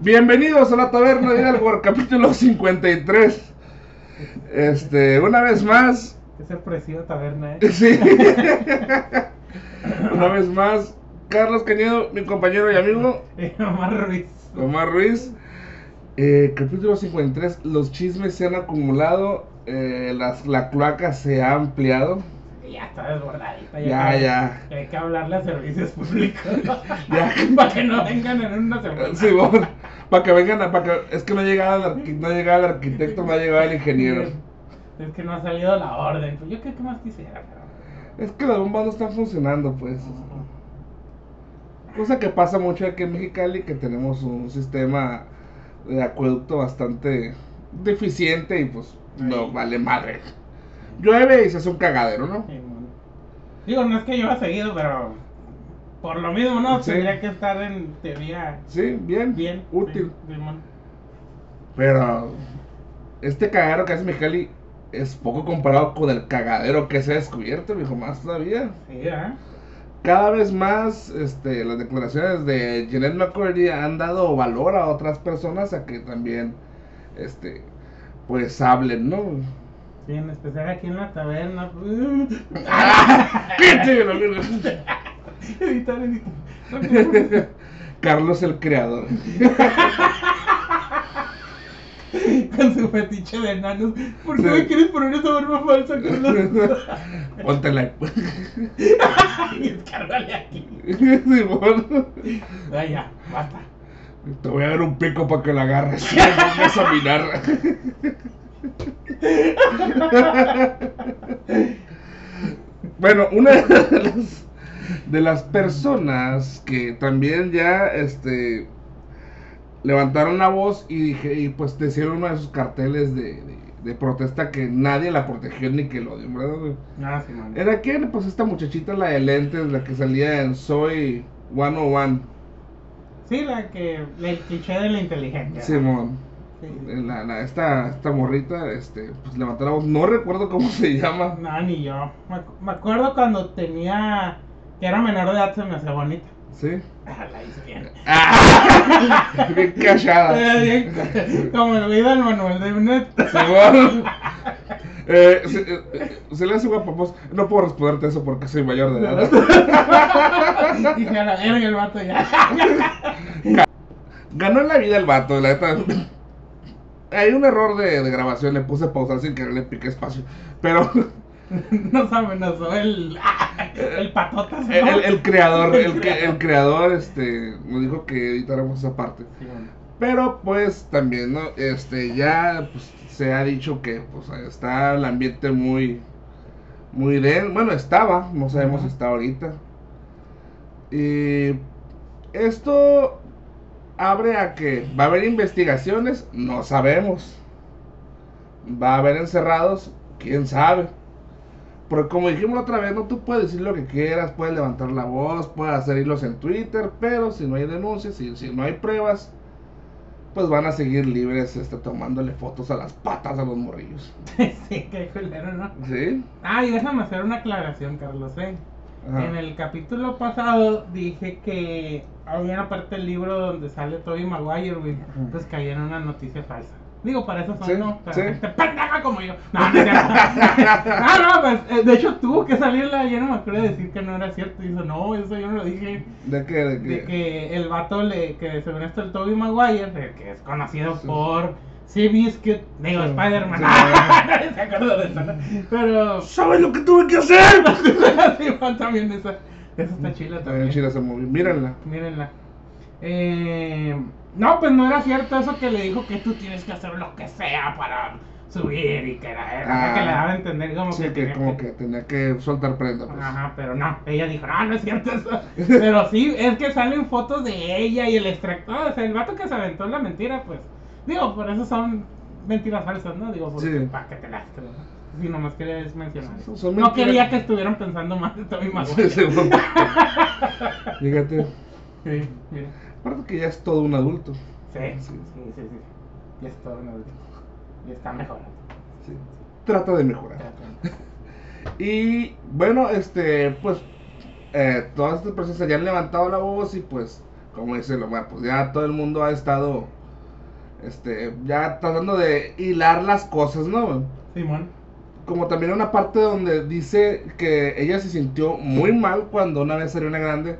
Bienvenidos a la Taberna de Hidalgo, capítulo 53. Este, una vez más. Qué sorpresiva taberna, ¿eh? Sí. una vez más, Carlos Cañedo, mi compañero y amigo. Omar Ruiz. Omar Ruiz. Eh, capítulo 53. Los chismes se han acumulado. eh, las, la cloaca se ha ampliado. Ya está desbordadita. Ya, hay- ya. Hay que hablarle a servicios públicos. Ya. Para que no vengan en una semana. Sí, para que vengan, a- pa' que, es que no ha llegado el, no el arquitecto, no ha llegado el ingeniero. Es que no ha salido la orden. Pues yo qué, qué más quisiera, pero. Es que las bombas no están funcionando, pues. Cosa que pasa mucho aquí en Mexicali, que tenemos un sistema de acueducto bastante deficiente y pues no vale madre. Llueve y se hace un cagadero, ¿no? Sí, bueno. Digo, no es que yo seguido, pero. Por lo mismo, ¿no? Sí. Tendría que estar en teoría Sí, bien, bien. útil. sí. Pero este cagadero que hace Mexicali es poco comparado con el cagadero que se ha descubierto, viejo, más todavía. Sí, ¿eh? Cada vez más este, las declaraciones de Jeanette McCurdy han dado valor a otras personas a que también este, pues hablen, ¿no? Sí, en especial aquí en la taberna. Editar, editar. Carlos el creador. Con su fetiche de enanos. ¿Por qué Sí. me quieres poner esa barba falsa, Carlos? Póntela. y aquí. Simón. Ay, ya, basta. Te voy a dar un pico para que la agarres. pongas a mirar. bueno, una de las, de las personas que también ya este levantaron la voz y dije y pues te hicieron uno de sus carteles de, de- de protesta que nadie la protegió ni que lo dio, ¿verdad? Ah, sí, man. ¿Era quién? Pues esta muchachita, la de lentes, la que salía en Soy 101. Sí, la que. El cliché de la inteligencia. Simón. Sí. La, la- esta, esta morrita, este, pues levantó la voz. No recuerdo cómo se llama. No, ni yo. Me, acu- me acuerdo cuando tenía. Que era menor de edad, se me hacía bonita. ¿Sí? Ah, la hice bien. ¡Ah! Bien callada. Bien, Como el video del Manuel de Unet. Simón. Eh, se, eh, se le hace guapa voz. No puedo responderte eso porque soy mayor de edad. Dije a la verga el vato ya. Ganó en la vida el vato, la neta. Hay un error de, de grabación, le puse pausar sin querer, le piqué espacio. Pero Nos amenazó el. El patotas. ¿no? el, el- el creador, el, creador, este, nos dijo que editáramos esa parte. Sí, bueno. Pero pues también, ¿no? Este, ya pues, se ha dicho que pues está el ambiente muy, muy denso. Bueno, estaba, no sabemos si está ahorita. Y esto abre a que va a haber investigaciones, no sabemos. Va a haber encerrados, quién sabe. Porque como dijimos la otra vez, no tú puedes decir lo que quieras, puedes levantar la voz, puedes hacer hilos en Twitter, pero si no hay denuncias, si, si no hay pruebas, pues van a seguir libres este, tomándole fotos a las patas a los morrillos. Sí, qué culero, ¿no? ¿Sí? Ah, y déjame hacer una aclaración, Carlos. ¿eh? Ajá. En el capítulo pasado dije que había una parte del libro donde sale Toby Maguire, güey. Pues caía en una noticia falsa. Digo, para eso son, Sí, ¿no? Para sí. gente pendeja como yo. No, no, es cierto. no, no, pues, eh, de hecho tuvo que salir la llena me acuerdo de decir que no era cierto. Y dijo, no, eso yo no lo dije. ¿De qué? ¿De qué? De que el vato, le, que según esto el Toby Maguire, que es conocido Sí. por Seabiscuit, digo, Sí. Spider-Man. Sí. Nadie se acuerda de eso, ¿no? Pero... ¿Sabes lo que tuve que hacer? Sí, también esa, esa está chila También chila esa movie, mírenla. Mírenla. Eh, no, pues no era cierto eso que le dijo que tú tienes que hacer lo que sea para subir y que era, era Ah. que le daba a entender como Sí, que, que como que tenía que soltar prenda, pues. Ajá, pero no, ella dijo, no, no es cierto eso. Pero sí, es que salen fotos de ella y el extractor, o sea, el vato que se aventó la mentira, pues, digo, por eso son mentiras falsas, ¿no? Digo, porque, Sí. para que te las creas. Si nomás quería mencionar. Son- son no quería que estuvieran pensando más de Toby Sí, Maguire. Fíjate, Sí, mira. aparte que ya es todo un adulto. Sí, sí, sí, sí, sí. Ya está, no, ya está mejorando. Sí. Trata de mejorar. Y bueno, este, pues, eh, todas estas personas ya han levantado la voz y pues, como dice Lomar, pues ya todo el mundo ha estado, este, ya tratando de hilar las cosas, ¿no? Simón. Como también una parte donde dice que ella se sintió muy mal cuando una vez salió una grande,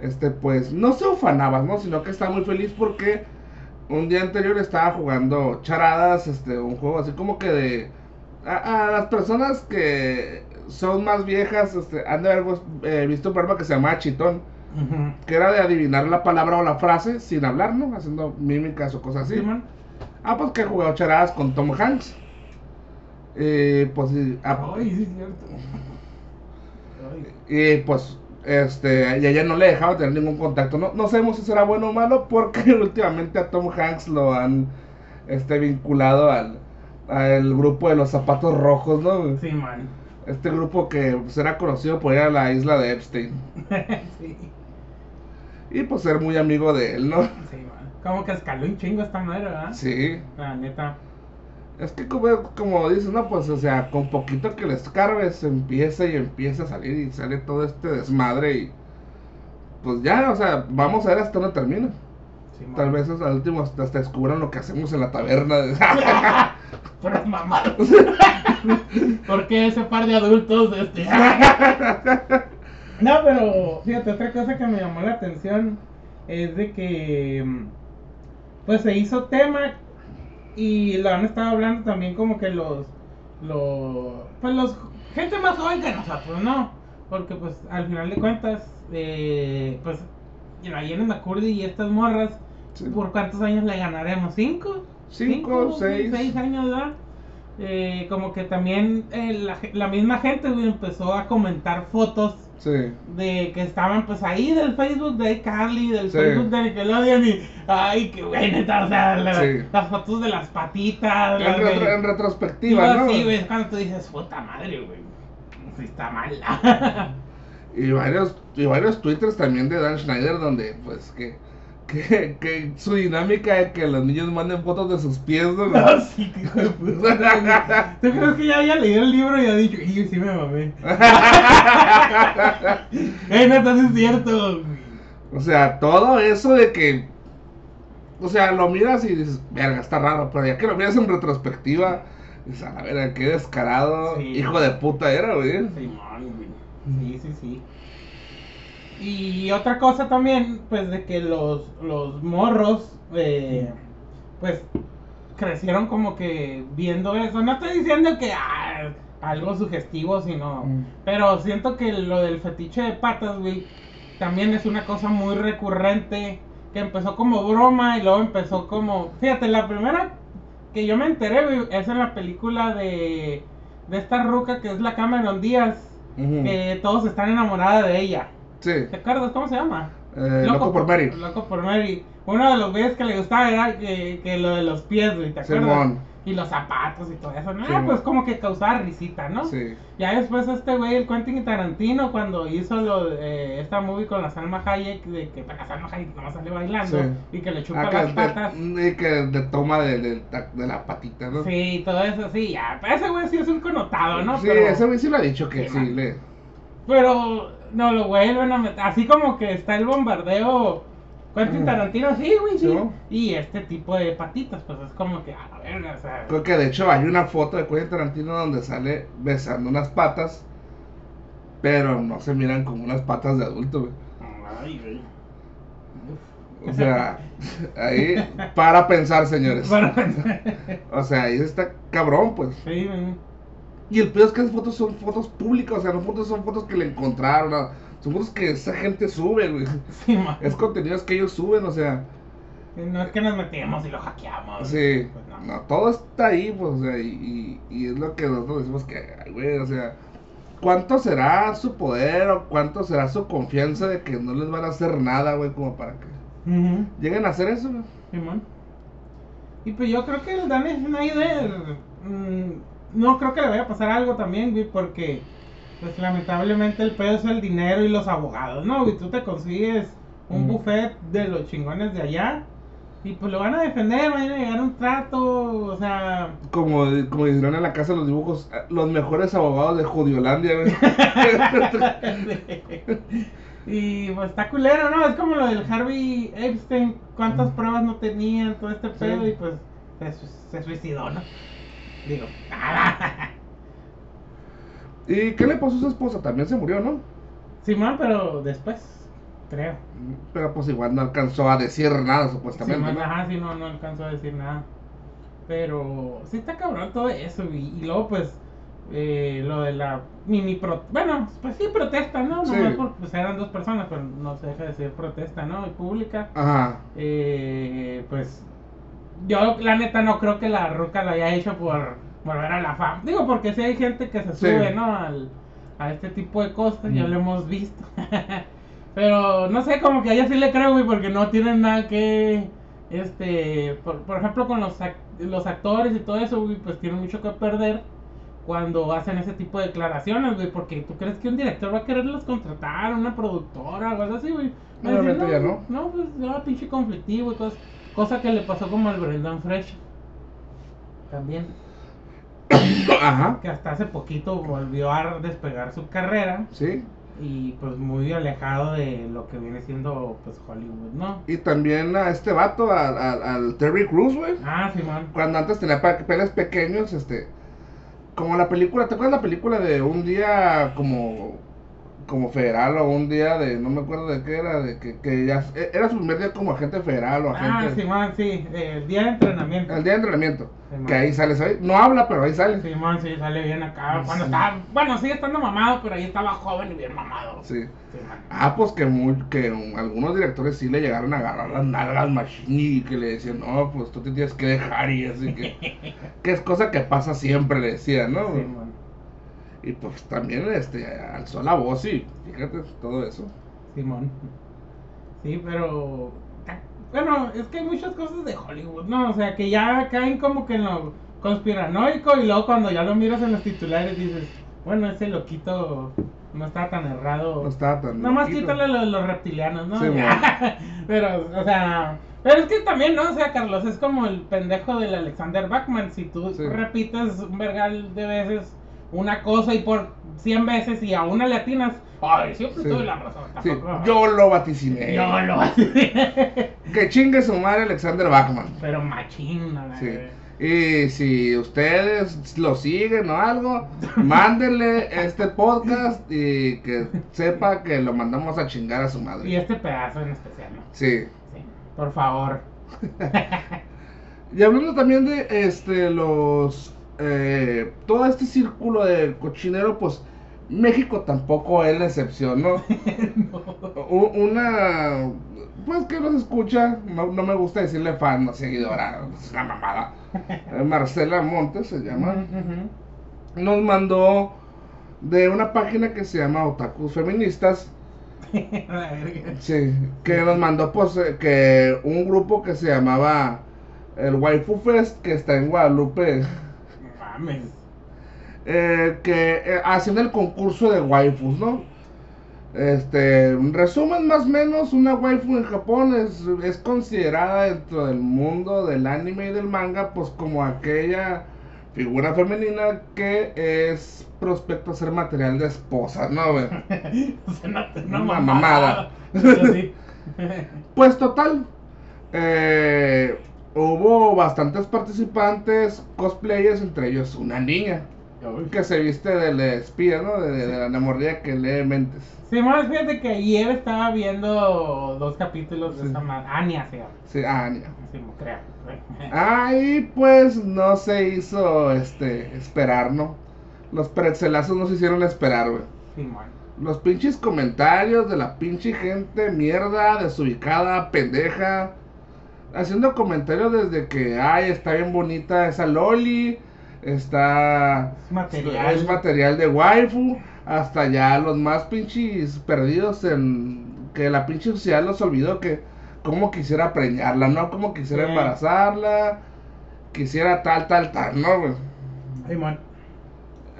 este, pues no se ufanaba, ¿no? Sino que estaba muy feliz porque un día anterior estaba jugando charadas, este, un juego así como que de... A, a las personas que son más viejas, este, han de haber eh, visto un programa que se llamaba Chitón, Que era de adivinar la palabra o la frase sin hablar, ¿no? Haciendo mímicas o cosas así. Ah, pues que he jugado charadas con Tom Hanks. Eh, pues, y, ah, Ay, sí, cierto. Ay. y, pues, este, y ella no le dejaba tener ningún contacto. No, no sabemos si será bueno o malo porque últimamente a Tom Hanks lo han, este, vinculado al, al grupo de los zapatos rojos, ¿no? Simón. Este grupo que era conocido por ir a la isla de Epstein. sí. Y pues ser muy amigo de él, ¿no? Simón. Como que escaló un chingo esta madre, ¿verdad? Sí. La neta. Es que como, como dices, no, pues o sea, con poquito que le escarbes empieza y empieza a salir y sale todo este desmadre y pues ya, o sea, vamos a ver hasta dónde termina. Simón. Tal vez al último hasta hasta descubran lo que hacemos en la taberna. Puras mamadas. ¿Por qué ese par de adultos este? no, pero fíjate, otra cosa que me llamó la atención es de que mm, pues se hizo tema y lo han estado hablando también como que los los pues los gente más joven que nosotros, ¿no? Porque pues al final de cuentas eh, pues la Jenny McCurdy y estas morras Sí. ¿Por cuántos años le ganaremos? ¿Cinco? Cinco, seis. Seis años, ¿verdad? Eh, como que también eh, la, la misma gente empezó a comentar fotos Sí. de que estaban pues ahí del Facebook de Carly, del Sí. Facebook de Nickelodeon y ay qué güey, neta, o sea, la- Sí. las fotos de las patitas, las En, de- retro- en retrospectiva, ¿no? güey, es cuando tú dices, puta madre, güey, sí está mal. Y varios, y varios twitters también de Dan Schneider donde pues que, que, que su dinámica de que los niños manden fotos de sus pies, ¿no? No, sí, que hijo de puta, güey. ¿Tú crees que ya haya leído el libro y ha dicho, y sí me mamé? Ey, neta, sí es cierto. O sea, todo eso de que. O sea, lo miras y dices, verga, está raro. Pero ya que lo miras en retrospectiva, dices, a la verga, qué descarado. Sí. Hijo de puta era, güey. Simón, güey. Sí, sí, sí. Y otra cosa también, pues de que los, los morros, eh, pues crecieron como que viendo eso. No estoy diciendo que ah, algo sugestivo, sino. Mm. Pero siento que lo del fetiche de patas, güey, también es una cosa muy recurrente. Que empezó como broma y luego empezó como. Fíjate, la primera que yo me enteré, güey, es en la película de. De esta ruca que es la Cameron Díaz. Que todos están enamorados de ella. Sí. ¿Te acuerdas cómo se llama? Eh, loco, por Mary. Loco por Mary. Uno de los güeyes que le gustaba era que, que lo de los pies, güey, ¿te acuerdas? Simón. Y los zapatos y todo eso. ¿no? Ah, pues como que causaba risita, ¿no? Sí. Ya después este güey, el Quentin Tarantino, cuando hizo lo, eh, esta movie con la Salma Hayek, de que para la Salma Hayek nomás sale bailando Sí. y que le chupa Acá las patas. de, y que de toma de, de, de la patita, ¿no? Sí, todo eso, sí, ya. Pero ese güey sí es un connotado, ¿no? Sí, Pero- ese güey sí lo ha dicho que Sí, sí, le. Pero no lo vuelven a meter. Así como que está el bombardeo. Quentin Mm. Tarantino, sí, güey, sí. Y este tipo de patitas, pues es como que, a la verga, o sea. Creo que de hecho hay una foto de Quentin Tarantino donde sale besando unas patas, pero no se miran como unas patas de adulto, güey. Ay, güey. O sea, ahí para pensar, señores. Bueno, O sea, ahí está cabrón, pues. sí, güey. Y el peor es que esas fotos son fotos públicas, o sea, no fotos son fotos que le encontraron, no. son fotos que esa gente sube, güey. Sí, man. Es contenidos que ellos suben, o sea, No es que nos metemos y lo hackeamos. sí, Pues no. no, todo está ahí, pues, o sea, y, y, es lo que nosotros decimos que, güey, o sea, ¿cuánto será su poder o cuánto será su confianza de que no les van a hacer nada, güey, como para que lleguen a hacer eso, güey? Simón. Y pues yo creo que el Dan Schneider mm, no creo que le vaya a pasar algo también, güey, porque pues lamentablemente el pedo es el dinero y los abogados, ¿no? Y tú te consigues un Mm. buffet de los chingones de allá y pues lo van a defender, van a llegar a un trato, o sea, Como, como dijeron en la casa de los dibujos, los mejores abogados de Judiolandia, güey. Y pues está culero, ¿no? Es como lo del Harvey Epstein, cuántas pruebas no tenían, todo este pedo, Sí. y pues se, se suicidó, ¿no? Digo, ¿Y qué le pasó a su esposa? También se murió, ¿no? Simón, pero después, creo. Pero pues igual no alcanzó a decir nada, supuestamente. Simón, ¿no? ajá, sí, no, no alcanzó a decir nada. Pero sí está cabrón todo eso, y, y luego pues eh, lo de la mini pro bueno, pues sí protesta, ¿no? Sí. Nomás porque pues, eran dos personas, pero no se deja de ser protesta, ¿no? Y pública. Ajá. Eh, pues yo la neta no creo que la ruca lo haya hecho por volver a la fama. Digo, porque si hay gente que se Sí. sube, ¿no? Al, a este tipo de cosas, ya lo hemos visto. Pero no sé, como que a ella sí le creo, güey, porque no tienen nada que, este, por, por ejemplo, con los, ac- los actores y todo eso, güey, pues tienen mucho que perder cuando hacen ese tipo de declaraciones, güey, porque tú crees que un director va a quererlos contratar, una productora algo así, güey. Decir, Obviamente ya no. No, pues ya pinche conflictivo y cosas. Cosa que le pasó como al Brendan Fresh. También. Ajá. Que hasta hace poquito volvió a despegar su carrera. Sí. Y pues muy alejado de lo que viene siendo pues Hollywood, ¿no? Y también a este vato, al, al, al Terry Crews, güey. Ah, Simón. Cuando antes tenía pa- papeles pequeños, este. Como la película, ¿te acuerdas la película de un día como. Como federal o un día de. no me acuerdo de qué era, de que, que ya. e- era su primer día como agente federal o Ah, agente. Simón, sí. El día de entrenamiento. El día de entrenamiento. Que ahí sale, ¿sabes? No habla, pero ahí sale. Simón, sí, sale bien acá. Cuando Sí. estaba. Bueno, sigue estando mamado, pero ahí estaba joven y bien mamado. Sí. Ah, pues que, muy, que algunos directores sí le llegaron a agarrar las nalgas machine y que le decían, no, pues tú te tienes que dejar y así que. que es cosa que pasa siempre, le decían, ¿no? Y pues también este, alzó la voz y fíjate todo eso. Simón. Sí, pero. Bueno, es que hay muchas cosas de Hollywood, ¿no? O sea, que ya caen como que en lo conspiranoico y luego cuando ya lo miras en los titulares dices, bueno, ese loquito no está tan errado. No estaba tan. Nomás loquito. quítale lo de los reptilianos, ¿no? Sí, Ya. pero, o sea. Pero es que también, ¿no? O sea, Carlos, es como el pendejo del Alexander Bachman. Si tú Sí. repites un vergal de veces una cosa y por 100 veces y a una le atinas, ay, siempre Sí. tuve la razón. Sí, yo lo vaticiné. Yo lo Que chingue su madre Alexander Bachman. Pero machín, la Sí. Y si ustedes lo siguen o algo, mándenle este podcast y que sepa que lo mandamos a chingar a su Y madre. este pedazo en especial, ¿no? Sí. Sí. Por favor. Y hablando también de este los eh, todo este círculo de cochinero, pues México tampoco es la excepción, ¿no? Una pues que nos escucha, no, no me gusta decirle fan, no seguidora, es una mamada. Eh, Marcela Montes se llama. Nos mandó de una página que se llama Otakus Feministas. Sí, que nos mandó pues eh, que un grupo que se llamaba el Waifu Fest, que está en Guadalupe, Mames. eh, que eh, haciendo el concurso de waifus, ¿no? Este, en resumen más o menos, una waifu en Japón es, es considerada dentro del mundo del anime y del manga, pues como aquella figura femenina que es prospecto a ser material de esposas, ¿no? güey? Una mamada. mamada. Pues total, eh, hubo bastantes participantes, cosplayers, entre ellos una niña que se viste del espía, ¿no? De, de la enamorada que lee mentes. Sí, más fíjate que ayer estaba viendo dos capítulos de Sí. esa madre. Anya se llama. Sí, Anya. Sí, creo. Ahí pues no se hizo este esperar, ¿no? Los pretzelazos no se hicieron esperar, güey. Simón. Los pinches comentarios de la pinche gente mierda, desubicada, pendeja. Haciendo comentarios desde que, ay, está bien bonita esa Loli. Está. Es material. Es material de waifu. Hasta ya los más pinches perdidos en. Que la pinche sociedad los olvidó que. Como quisiera preñarla, ¿no? Como quisiera Sí. embarazarla. Quisiera tal, tal, tal, ¿no, güey? Simón.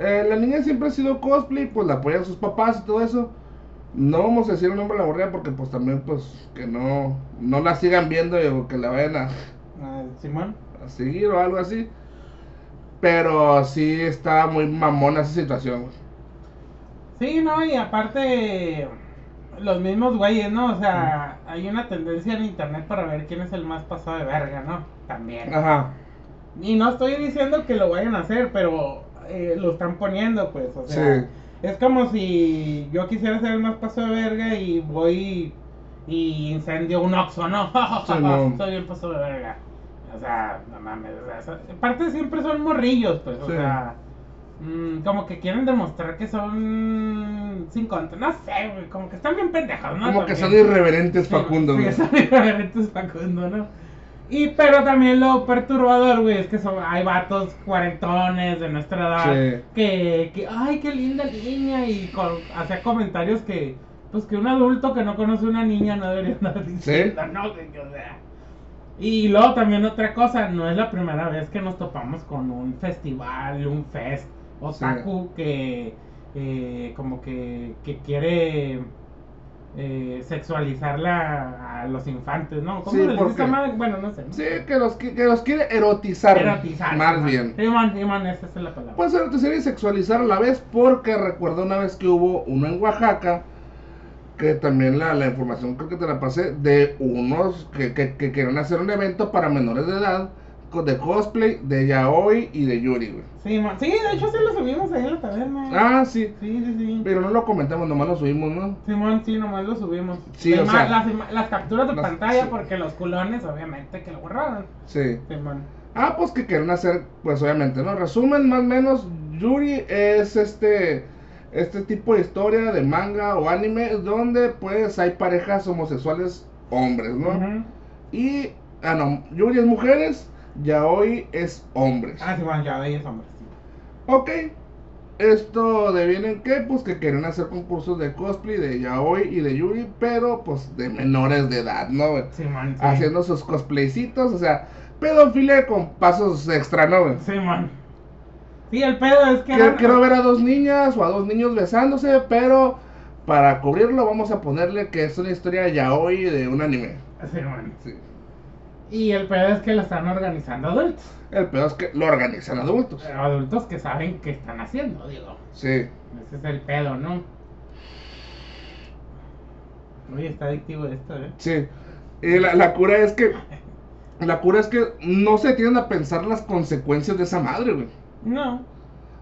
Eh, la niña siempre ha sido cosplay, pues la apoyan sus papás y todo eso. No vamos a decir el nombre de la morrilla porque pues también pues que no, no la sigan viendo y, o que la vayan a, Simón. a seguir o algo así. Pero sí está muy mamona esa situación. Sí, no, y aparte, los mismos güeyes, ¿no? O sea, hay una tendencia en internet para ver quién es el más pasado de verga, ¿no? También. Ajá. Y no estoy diciendo que lo vayan a hacer, pero eh, lo están poniendo, pues, o sea, Sí. Es como si yo quisiera ser el más paso de verga y voy y incendio un oxo, ¿no? Simón. Soy el paso de verga. O sea, no mames, o sea, aparte siempre son morrillos, pues, o Sí. sea, mm, como que quieren demostrar que son sin control, no sé, güey, como que están bien pendejos, ¿no? Como que son irreverentes, Sí, Facundo, sí, güey. son irreverentes Facundo, ¿no? Y pero también lo perturbador, güey, es que son, hay vatos cuarentones de nuestra edad Sí. que, que, ay, qué linda niña, y con, hacía comentarios que, pues que un adulto que no conoce a una niña no debería andar diciendo, ¿no? güey? O sea. Y luego también otra cosa, no es la primera vez que nos topamos con un festival, un fest, otaku que eh, como que, que quiere eh, sexualizarla a los infantes, ¿no? ¿Cómo Sí, les dice porque- madre? Bueno, no sé. ¿no? Sí, que los, que los quiere erotizar. Erotizar. Más bien. Simón, Simón, esa es la palabra. Pues erotizar y sexualizar a la vez, porque recuerdo una vez que hubo uno en Oaxaca, que también la, la información creo que te la pasé, de unos que, que, que quieren hacer un evento para menores de edad, de cosplay, de yaoi y de yuri, güey. Sí, sí, de hecho sí lo subimos ahí en la taberna. Ah, sí, Sí, sí, sí. pero no lo comentamos, nomás lo subimos, ¿no? Simón, sí, nomás lo subimos. Sí, o sea, las, capturas de las- pantalla, sí. porque los culones, obviamente, que lo borraron. Sí. Simón. Ah, pues que quieren hacer, pues obviamente, ¿no? Resumen, más o menos, Yuri es este, este tipo de historia de manga o anime donde pues hay parejas homosexuales hombres, ¿no? Y, ah, no, Yuri es mujeres, Yaoi es hombres. Ah, Simón, ya veis, hombre. sí. Ok, esto deviene en qué, pues que quieren hacer concursos de cosplay de Yaoi y de Yuri, pero pues de menores de edad, ¿no? sí. Haciendo sus cosplaycitos, o sea, pedofilia con pasos extra, ¿no? güey? Simón. Sí, el pedo es que. Quiero, eran- quiero ver a dos niñas o a dos niños besándose, pero para cubrirlo vamos a ponerle que es una historia yaoi de un anime. Simón. Sí. Y el pedo es que lo están organizando adultos. El peor es que lo organizan adultos. Pero adultos que saben qué están haciendo, digo. Sí. Ese es el pedo, ¿no? Oye, está adictivo esto, ¿eh? Sí. Y la, la cura es que. La cura es que no se tienden a pensar las consecuencias de esa madre, güey. No.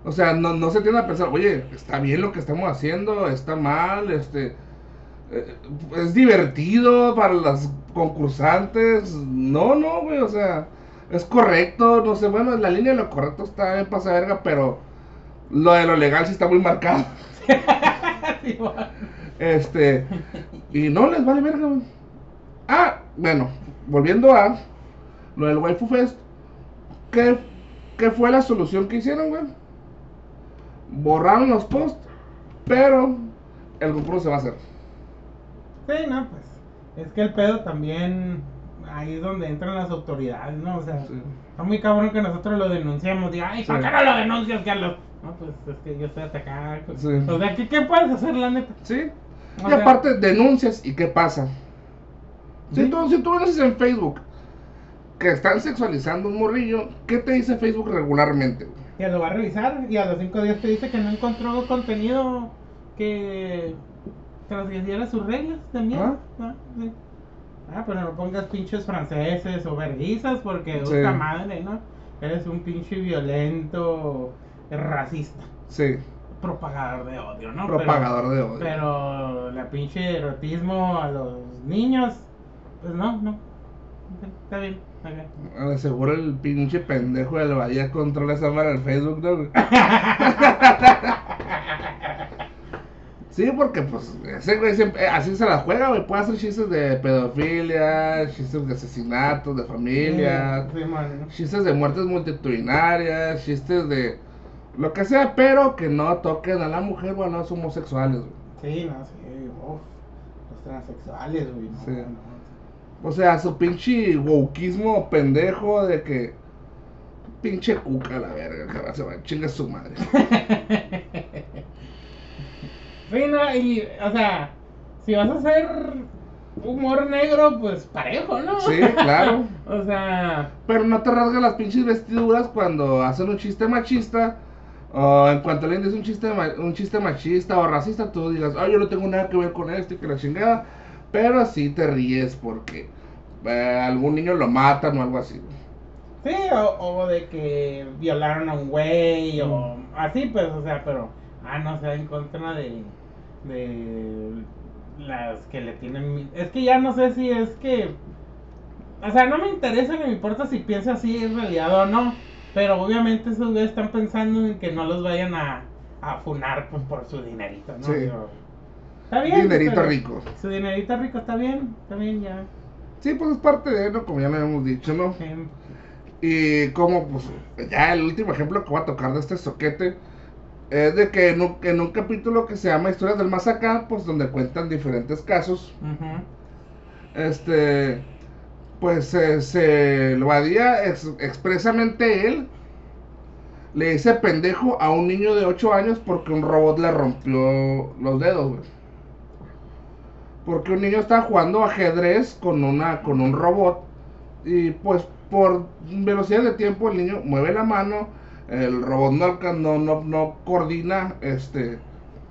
O sea, no, no se tienden a pensar, oye, está bien lo que estamos haciendo, está mal, este. Eh, Es divertido para las concursantes. No, no, güey, o sea, es correcto, no sé, bueno, la línea de lo correcto está en pasa verga, pero lo de lo legal sí está muy marcado. Este, y no les vale verga, güey. Ah, bueno, volviendo a lo del Waifu Fest, ¿qué, qué fue la solución que hicieron, güey? Borraron los posts, pero el concurso se va a hacer. No, pues. Es que el pedo también. Ahí es donde entran las autoridades, ¿no? O sea, Sí. está muy cabrón que nosotros lo denunciamos. Diga, ay, ¿por Sí. qué no lo denuncias, Carlos? No, pues es que yo estoy atacado. Sí. O sea, ¿qué, ¿qué puedes hacer, la neta? ¿Sí? O Y sea- aparte, denuncias, ¿y qué pasa? Si Sí. tú, si tú en Facebook que están sexualizando un morrillo, ¿qué te dice Facebook regularmente? Que lo va a revisar y a los cinco días te dice que no encontró contenido que transgrediera sus reglas mierda. Ah, sí. Ah, pero no pongas pinches franceses o verguizas porque Sí. puta madre, ¿no? Eres un pinche violento racista, Sí, propagador de odio, ¿no? propagador de odio. pero la pinche erotismo a los niños, pues no, no. Está bien, bien. Ah, seguro el pinche pendejo del Bahía controla esa madre del Facebook, ¿no? Sí, porque pues ese güey siempre, eh, así se la juega, güey. Puede hacer chistes de pedofilia, chistes de asesinatos, de Sí, man. chistes de muertes multitudinarias, chistes de lo que sea, pero que no toquen a la mujer o a los homosexuales, güey. Sí, no, sí, uf, los transexuales, güey. No, Sí. no. O sea, su pinche wokeismo pendejo de que pinche cuca la verga, cabrón, se va, chinga su madre. No, y, o sea, si vas a hacer humor negro, pues parejo, ¿no? Sí, claro. o sea, Pero no te rasgas las pinches vestiduras cuando hacen un chiste machista O en cuanto alguien dice un chiste, un chiste machista o racista, tú digas, ay, yo no tengo nada que ver con esto y que la chingada. Pero sí te ríes porque eh, algún niño lo matan o algo así. Sí, o, o de que violaron a un güey o así, pues, o sea, pero, ah, no sé, en contra de, de las que le tienen... Es que ya no sé si es que... O sea, no me interesa ni me importa si piensa así en realidad o no, pero obviamente esos güeyes están pensando en que no los vayan a, a funar pues, por su dinerito, ¿no? Sí. Está bien. Dinerito pero rico. Su dinerito rico está bien, está bien ya. Sí, pues es parte de, ¿no? Como ya lo habíamos dicho, ¿no? Em, Y como, pues, ya el último ejemplo que voy a tocar de este soquete es de que en un, en un capítulo que se llama Historias del Más Acá, pues donde cuentan diferentes casos, este, pues se se lo ex- expresamente él, le dice pendejo a un niño de 8 años porque un robot le rompió los dedos, güey. Porque un niño estaba jugando ajedrez con, una, con un robot y pues por velocidad de tiempo el niño mueve la mano, el robot no, no, no, no coordina este,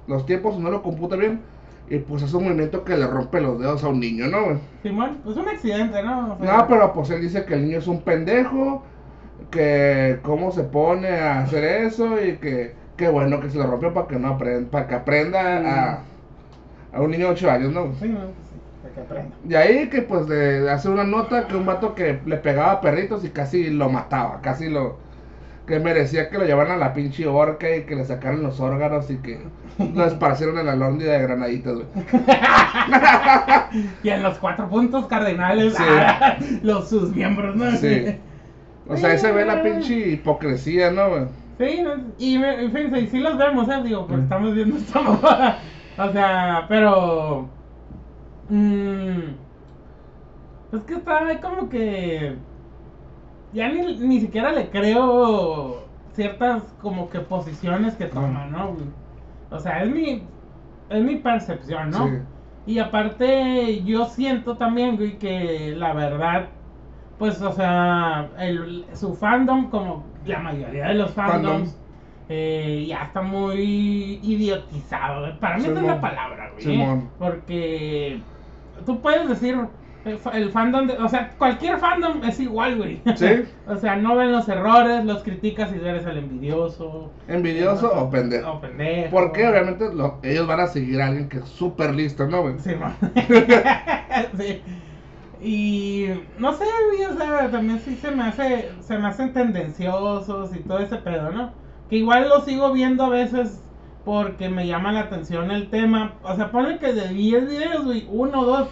los tiempos, no lo computa bien y pues es un movimiento que le rompe los dedos a un niño, ¿no? güey? Simón, pues un accidente, ¿no? O sea, No, pero pues él dice que el niño es un pendejo, que cómo se pone a hacer eso y que qué bueno que se lo rompió para que no aprenda, para que aprenda a, a un niño de 8 años, ¿no? Sí, no, pues sí, para que aprenda. Y ahí que pues le hace una nota que un vato que le pegaba a perritos y casi lo mataba, casi lo que merecía que lo llevaran a la pinche horca y que le sacaran los órganos y que lo esparcieron en la lóndida de granaditas, güey. Y en los cuatro puntos cardinales, Sí. los sus miembros, ¿no? Sí. O sea, ahí se ve la pinche hipocresía, ¿no, güey? Sí, y fíjense, y sí los vemos, ¿eh? Digo, pues Mm. estamos viendo esta mamada. O sea, pero. mm, es que está como que. Ya ni, ni siquiera le creo ciertas como que posiciones que toma, ¿no? O sea, es mi. Es mi percepción, ¿no? Sí. Y aparte, yo siento también, güey, que la verdad, pues, o sea, el, su fandom, como la mayoría de los fandoms, eh, ya está muy idiotizado. Para mí esa es Simón. la palabra, güey. Simón. Porque tú puedes decir, el, fa- el fandom, de- o sea, cualquier fandom es igual, güey. Sí. o sea, no ven los errores, los criticas y eres el envidioso. ¿Envidioso o pendejo? O pendejo. Porque obviamente lo- ellos van a seguir a alguien que es súper listo, ¿no, güey? Sí, sí. Y no sé, güey, o sea, también sí se me hace, se me hacen tendenciosos y todo ese pedo, ¿no? Que igual lo sigo viendo a veces porque me llama la atención el tema. O sea, pone que de 10 videos, güey, uno o dos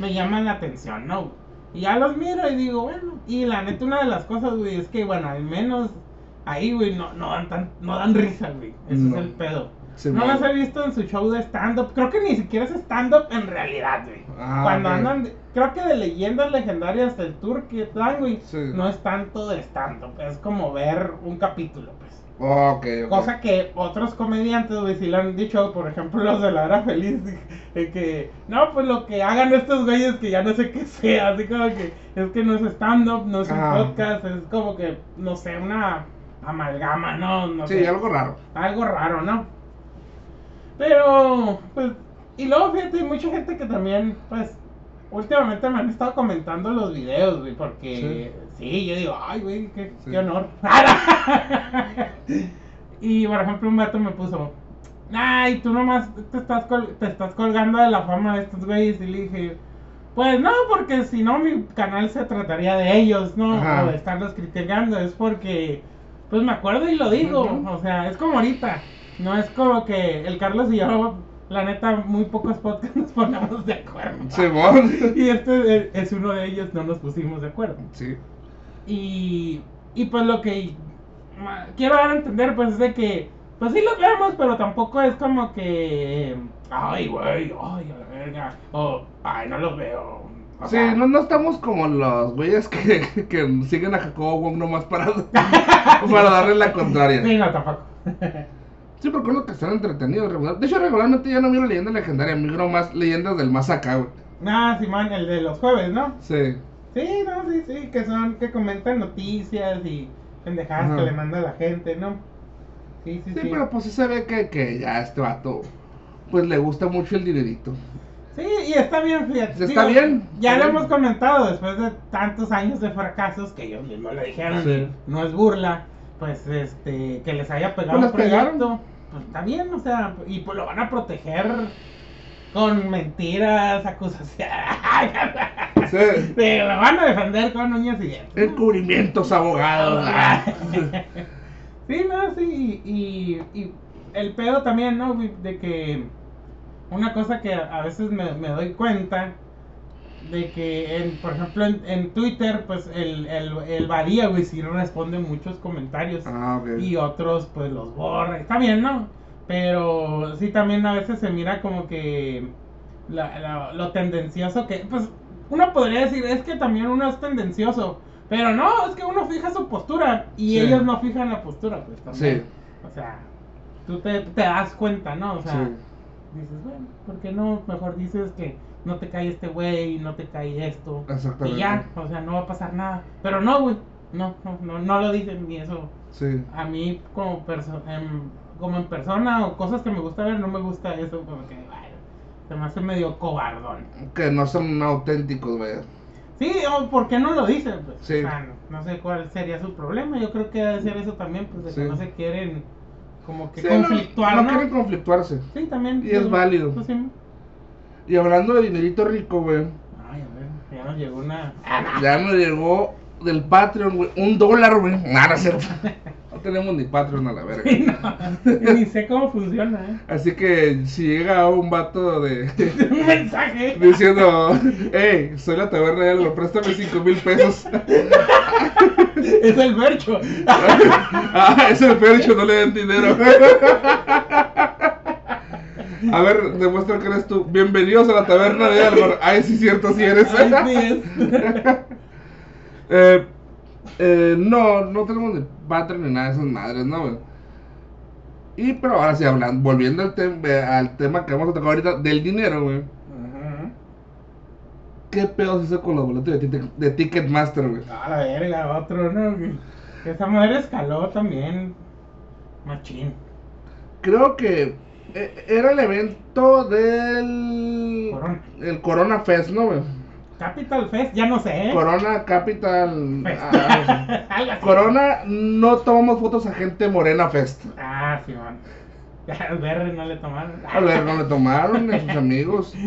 me llaman la atención, ¿no? Y ya los miro y digo, bueno, y la neta una de las cosas, güey, es que, bueno, al menos ahí, güey, no, no, dan tan, no dan risa, güey. Eso No. es el pedo. Sí, no las he visto en su show de stand-up. Creo que ni siquiera es stand-up en realidad, güey. Ah, Cuando ok. andan, de- creo que de leyendas legendarias del dan, güey, Sí. no es tanto de stand-up. Es como ver un capítulo, pues. Ok, ok. Cosa que otros comediantes, güey, sí lo han dicho, por ejemplo, los de la hora feliz, de que, no, pues lo que hagan estos güeyes que ya no sé qué sea, así como que es que no es stand-up, no es un Ah. podcast, es como que, no sé, una amalgama, ¿no? no Sí, sé algo raro. algo raro, ¿no? Pero, pues, y luego fíjate, hay mucha gente que también, pues, últimamente me han estado comentando los videos, güey, porque, sí, yo digo, ay, güey, qué, Sí. qué honor. y, por ejemplo, un vato me puso, ay, tú nomás te estás, col- te estás colgando de la fama de estos güeyes, y le dije, pues no, porque si no mi canal se trataría de ellos, ¿no? Ajá. O de estarlos criticando, es porque, pues me acuerdo y lo digo, o sea, es como ahorita, no es como que el Carlos y yo, la neta, muy pocos podcasts nos ponemos de acuerdo. Simón. Y este es- es uno de ellos, no nos pusimos de acuerdo. Sí. Y, y pues lo que quiero dar a entender, pues es de que, pues sí los vemos, pero tampoco es como que, ay, güey, ay, a la verga, o, ay, no los veo. O Sí, sea, no, no estamos como los güeyes que, que siguen a Jacobo Wong nomás para, para darle la contraria. Sí, no, tampoco. Sí, porque uno que están entretenidos regular. De hecho, regularmente ya no miro leyendas legendarias, miro más leyendas del más acá, güey. Ah, Simón, el de los jueves, ¿no? Sí. Sí, no, sí, sí, que son, que comentan noticias y pendejadas que le manda la gente, ¿no? Sí, sí, Sí, sí. pero pues sí se ve que, que ya a este vato, pues le gusta mucho el dinerito. Sí, y está bien, fíjate. Está Digo, bien, Ya está lo bien. hemos comentado después de tantos años de fracasos que ellos mismos lo dijeron. Sí. No es burla, pues este, que les haya pegado Pues un proyecto. Pues está bien, o sea, y pues lo van a proteger con mentiras, acusaciones. Sí. Sí, lo van a defender con uñas y dientes. Encubrimientos, abogados. Sí, no, sí, y, y, y el pedo también, ¿no? De que una cosa que a veces me, me doy cuenta de que, en, por ejemplo, en, en Twitter, pues el, el, el Badía, güey, sí responde muchos comentarios Ah, ok. y otros, pues los borra. Está bien, ¿no? Pero sí, también a veces se mira como que la- la- lo tendencioso que, pues, uno podría decir, es que también uno es tendencioso. Pero no, es que uno fija su postura y Sí. ellos no fijan la postura, pues también. Sí. O sea, tú te, te das cuenta, ¿no? O sea, Sí. dices, bueno, ¿por qué no? Mejor dices que no te cae este güey, no te cae esto. Exactamente. Y ya, o sea, no va a pasar nada. Pero no, güey, no, no, no, no lo dicen ni eso. Sí. A mí como, perso em, como en persona o cosas que me gusta ver, no me gusta eso, como que, bueno, se me hace medio cobardón. Que no son auténticos, vaya. Sí, o ¿por qué no lo dicen? Pues, Sí. o sea, no sé cuál sería su problema, yo creo que debe ser eso también, pues de que no se quieren como que Sí, conflictuar, no, quieren conflictuarse. Sí, también. Y es válido. pues, sí. Y hablando de dinerito rico, güey. Ay, a ver, ya nos llegó una... Ya me llegó del Patreon, güey. Un dólar, güey. Nada, no tenemos ni Patreon a la verga. Sí, no, ni sé cómo funciona, ¿eh? Así que si llega un vato de Un mensaje. diciendo, hey, soy la taberna de algo, préstame 5 mil pesos. Es el Bercho. ah, es el percho, no le den dinero. A ver, demuestra que eres tú. Bienvenidos a la taberna de Álvaro. Ay, sí, cierto, sí eres. Ay, sí es. Eh, eh, no, no tenemos ni Patreon ni nada de esas madres, ¿no? güey? Y pero ahora sí, hablando, volviendo al, tem- eh, al tema que vamos a tocar ahorita del dinero, güey. Ajá. ¿Qué pedo se hizo con los boletos de, tic- de Ticketmaster, güey? A la verga, otro, ¿no? Esa madre escaló también. Machín. Creo que era el evento del Corona. el Corona Fest, ¿no, güey? Capital Fest, ya no sé. ¿eh? Corona Capital. Fest. ah. Corona no tomamos fotos a gente morena Fest. Ah, sí, man. Al Berre no le tomaron. A ver, no le tomaron a sus amigos.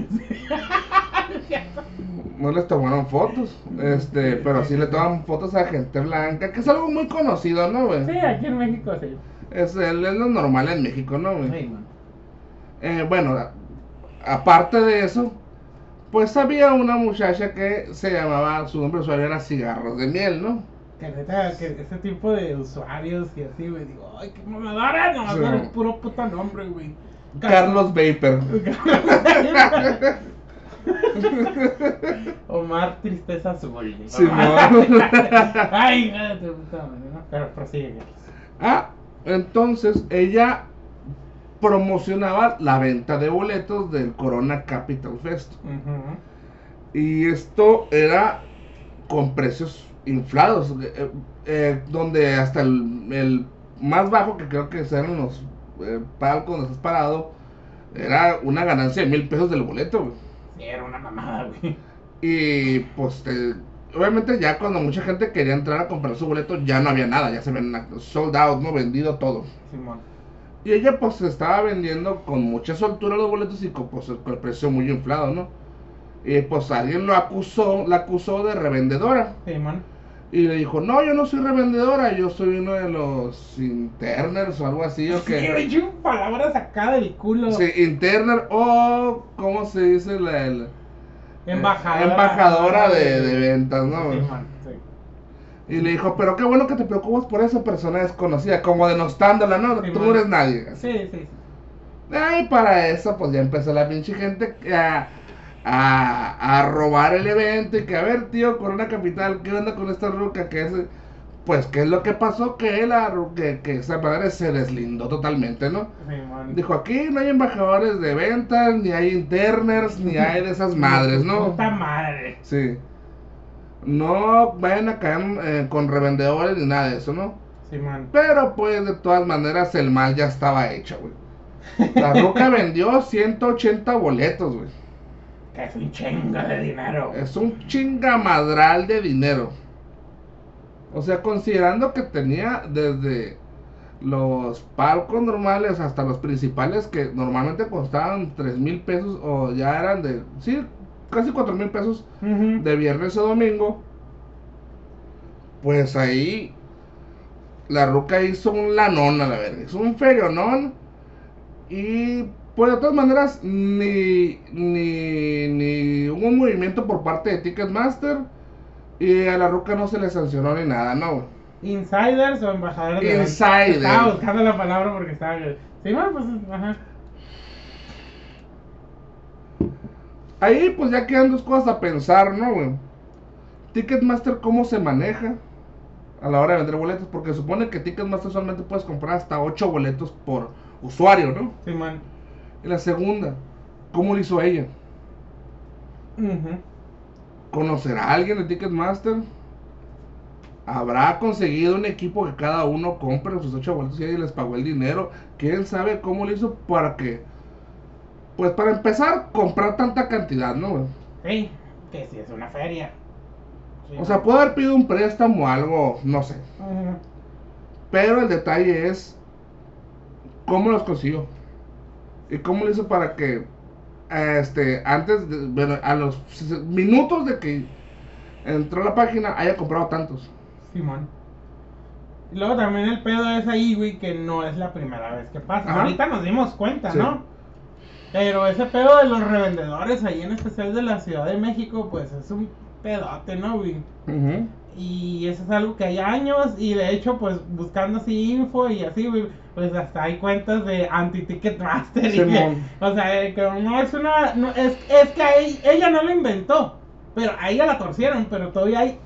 No les tomaron fotos. Este, pero sí le toman fotos a gente blanca, que es algo muy conocido, ¿no, güey? Sí, aquí en México sí. Es, es lo normal en México, ¿no, güey? Sí, man. Eh, bueno, aparte de eso, pues había una muchacha que se llamaba, su nombre usuario era Cigarros de Miel, ¿no? Que neta, que ese tipo de usuarios y así, güey, digo, ay, qué mamadora, no, Sí. no, el puro puta nombre, güey. Carlos Vapor. Omar Tristeza Azul. Simón. Ay, tu puta madre, ¿no? Pero prosigue. Carlos. Ah, entonces ella promocionaba la venta de boletos del Corona Capital Fest. Y esto era con precios inflados, eh, eh, donde hasta el, el más bajo, que creo que eran los eh, palcos donde estás parado, era una ganancia de mil pesos del boleto. güey. Sí, era una mamada, güey. Y pues te- obviamente ya cuando mucha gente quería entrar a comprar su boleto ya no había nada, ya se ven sold out, no vendido todo. Simón. Y ella pues estaba vendiendo con mucha soltura los boletos y con, pues, con el precio muy inflado, ¿no? Y pues alguien lo acusó, la acusó de revendedora. Simón. Y le dijo, no, yo no soy revendedora, yo soy uno de los interners o algo así, o Sí, que... yo palabras acá del culo. Sí, interner o, ¿cómo se dice? La, el- Embajadora. embajadora de, de ventas, ¿no? Sí. Y le dijo, pero qué bueno que te preocupas por esa persona desconocida, como denostándola, ¿no? Sí, Tú no eres nadie. Sí, sí, sí. Y para eso, pues ya empezó la pinche gente a, a, a robar el evento. Y que, a ver, tío, Corona Capital, ¿qué onda con esta ruca? Que es, pues, ¿qué es lo que pasó? Que, la, que, que esa madre se deslindó totalmente, ¿no? Simón. Dijo, aquí no hay embajadores de ventas, ni hay interners, ni hay de esas madres, ¿no? Puta madre. Sí. No vayan a caer eh, con revendedores ni nada de eso, ¿no? Sí, man. Pero pues de todas maneras el mal ya estaba hecho, güey. La Ruca vendió 180 boletos, güey. Que es un chingo de dinero. Es un chingamadral de dinero. O sea, considerando que tenía desde los palcos normales hasta los principales que normalmente costaban 3 mil pesos o ya eran de, sí, casi 4 mil pesos de viernes o domingo. Pues ahí la ruca hizo un lanón a la verga, hizo un ferionón y pues de todas maneras ni, ni, ni hubo un movimiento por parte de Ticketmaster y a la ruca no se le sancionó ni nada, no. Insiders o embajadores de eventos. Insider. Estaba buscando la palabra porque estaba. Sí, man, pues, ajá. Ahí pues ya quedan dos cosas a pensar, ¿no, güey? Ticketmaster, ¿cómo se maneja a la hora de vender boletos? Porque supone que Ticketmaster solamente puedes comprar hasta 8 boletos por usuario, ¿no? Sí, man. Y la segunda, ¿cómo lo hizo ella? ¿Conocerá a alguien de Ticketmaster? ¿Habrá conseguido un equipo que cada uno compre sus 8 boletos y ella les pagó el dinero? ¿Quién sabe cómo lo hizo para que... Pues para empezar, comprar tanta cantidad, ¿no? güey? Sí, que sí es una feria. Sí, O sea, puede haber pedido un préstamo o algo, no sé. Pero el detalle es cómo los consiguió. Y cómo lo hizo para que, este, antes, de, bueno, a los minutos de que entró a la página, haya comprado tantos. Simón. Y luego también el pedo es ahí, güey, que no es la primera vez que pasa. Ajá. Ahorita nos dimos cuenta, Sí. ¿no? Pero ese pedo de los revendedores ahí en especial de la Ciudad de México, pues es un pedote, ¿no, güey? Ujú. Y eso es algo que hay años y de hecho, pues buscando así info y así, güey, pues hasta hay cuentas de anti-Ticketmaster. Simón. o sea, eh, que no es una... No, es, es que a ella, ella no lo inventó, pero a ella la torcieron, pero todavía hay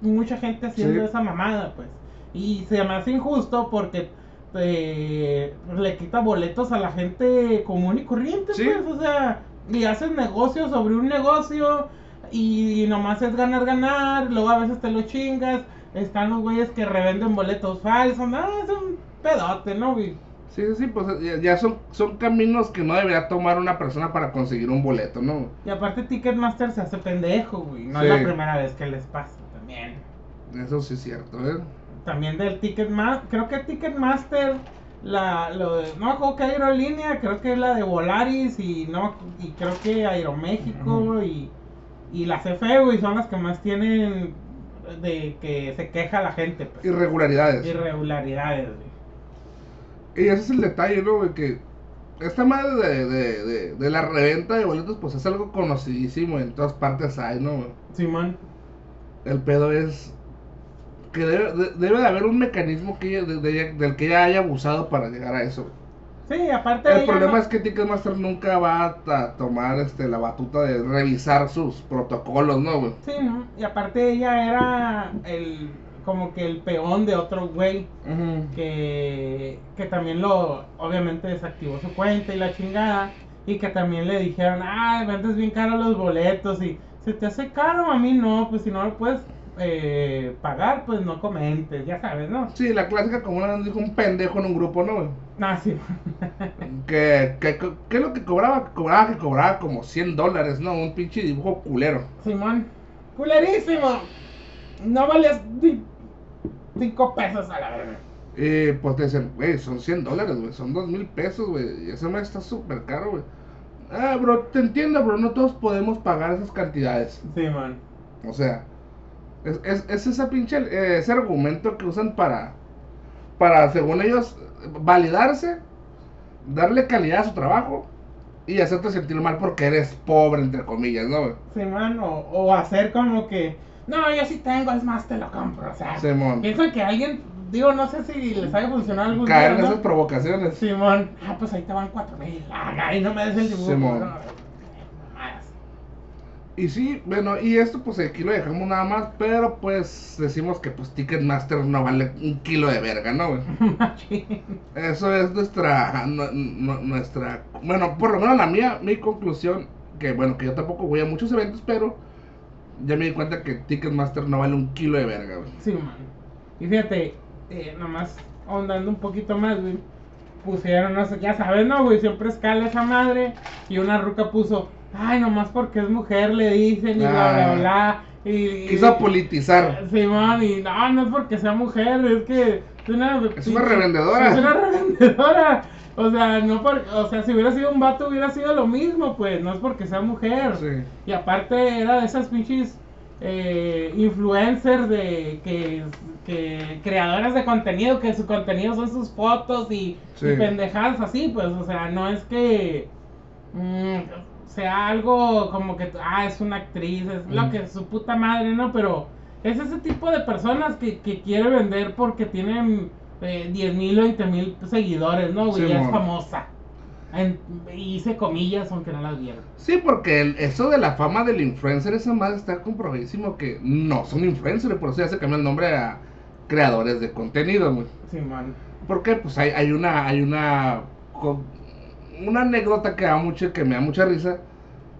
mucha gente haciendo Sí. esa mamada, pues. Y se me hace injusto porque eh, le quita boletos a la gente común y corriente, Sí. pues, o sea, y hacen negocios sobre un negocio y, nomás es ganar, ganar, luego a veces te lo chingas, están los güeyes que revenden boletos falsos, no, es un pedote, ¿no, güey? Sí, sí, pues ya, ya son, son caminos que no debería tomar una persona para conseguir un boleto, ¿no? Y aparte Ticketmaster se hace pendejo, güey, no Sí. es la primera vez que les pasa también. Eso sí es cierto, ¿eh? También del Ticketmaster, creo que Ticketmaster, la, lo de, no acuerdo qué aerolínea, creo que es la de Volaris y no y creo que Aeroméxico y, y la CFE, güey, son las que más tienen de que se queja la gente, pues. Irregularidades. Irregularidades, güey. Y ese es el detalle, ¿no? güey? Que esta madre de, de, de, de la reventa de boletos, pues es algo conocidísimo, en todas partes hay, ¿no? Simón. El pedo es que debe de, debe de haber un mecanismo que de- de- del que ella haya abusado para llegar a eso. Sí, aparte El problema no- es que Ticketmaster nunca va a, tomar este, la batuta de revisar sus protocolos, ¿no, güey? Sí, ¿no? Y aparte ella era el como que el peón de otro güey que, que también lo, obviamente desactivó su cuenta y la chingada, y que también le dijeron, ay, vendes bien caro los boletos, y se te hace caro, a mí no, pues si no lo puedes eh, pagar, pues no comentes, ya sabes, ¿no? Sí, la clásica como una dijo un pendejo en un grupo, ¿no, güey? Ah, sí. Que, que, que, ¿qué es lo que cobraba? Que cobraba que cobraba como 100 dólares, ¿no? Un pinche dibujo culero. Simón, culerísimo, no ni cinco pesos a la verga. Y pues te dicen, güey, son 100 dólares, güey, son 2 mil pesos, güey, y eso me está súper caro, güey. Ah, bro, te entiendo, bro, no todos podemos pagar esas cantidades. Simón. O sea, es, es, es esa pinche, eh, ese argumento que usan para, para, según ellos, validarse, darle calidad a su trabajo y hacerte sentir mal porque eres pobre, entre comillas, ¿no? Simón, o, o hacer como que, no, yo sí tengo, es más, te lo compro, o sea. Simón, Pienso que alguien, digo, no sé si les haya funcionado algún caer día, en ¿no? esas provocaciones. Simón, ah, pues ahí te van cuatro mil, ah, y no me des el dibujo. Simón. no. Y sí, bueno, y esto pues aquí lo dejamos nada más, pero pues decimos que pues Ticketmaster no vale un kilo de verga, ¿no? Eso es nuestra, nu- nu- nuestra, bueno, por lo menos la mía, mi conclusión, que bueno, que yo tampoco voy a muchos eventos, pero ya me di cuenta que Ticketmaster no vale un kilo de verga, güey. Simón. Y fíjate, eh, nomás ahondando un poquito más, güey, pusieron, no sé, ya sabes, ¿no, güey? Siempre escala esa madre. Y una ruca puso, ay, nomás porque es mujer le dicen y bla, bla, bla. Y, Quiso politizar. Simón, y no, no es porque sea mujer, es que es una, Es una revendedora. Es una revendedora. O sea, no por, o sea, si hubiera sido un vato hubiera sido lo mismo, pues, no es porque sea mujer. Sí. Y aparte era de esas pinches eh, influencers de que, que creadoras de contenido, que su contenido son sus fotos y, Sí. y pendejadas así, pues, o sea, no es que mm, sea algo como que, ah, es una actriz, es lo Mm. que su puta madre, ¿no? Pero es ese tipo de personas que, que quiere vender porque tienen eh, 10 mil o 20 mil seguidores, ¿no? güey? Sí, ya es famosa. En- hice comillas aunque no las vieron. Sí, porque el- eso de la fama del influencer, esa madre está comprobadísimo que no son influencers, por eso ya se cambió el nombre a creadores de contenido, güey. Simón. ¿Por qué? Pues hay, hay una, hay una, una anécdota que da mucho, que me da mucha risa,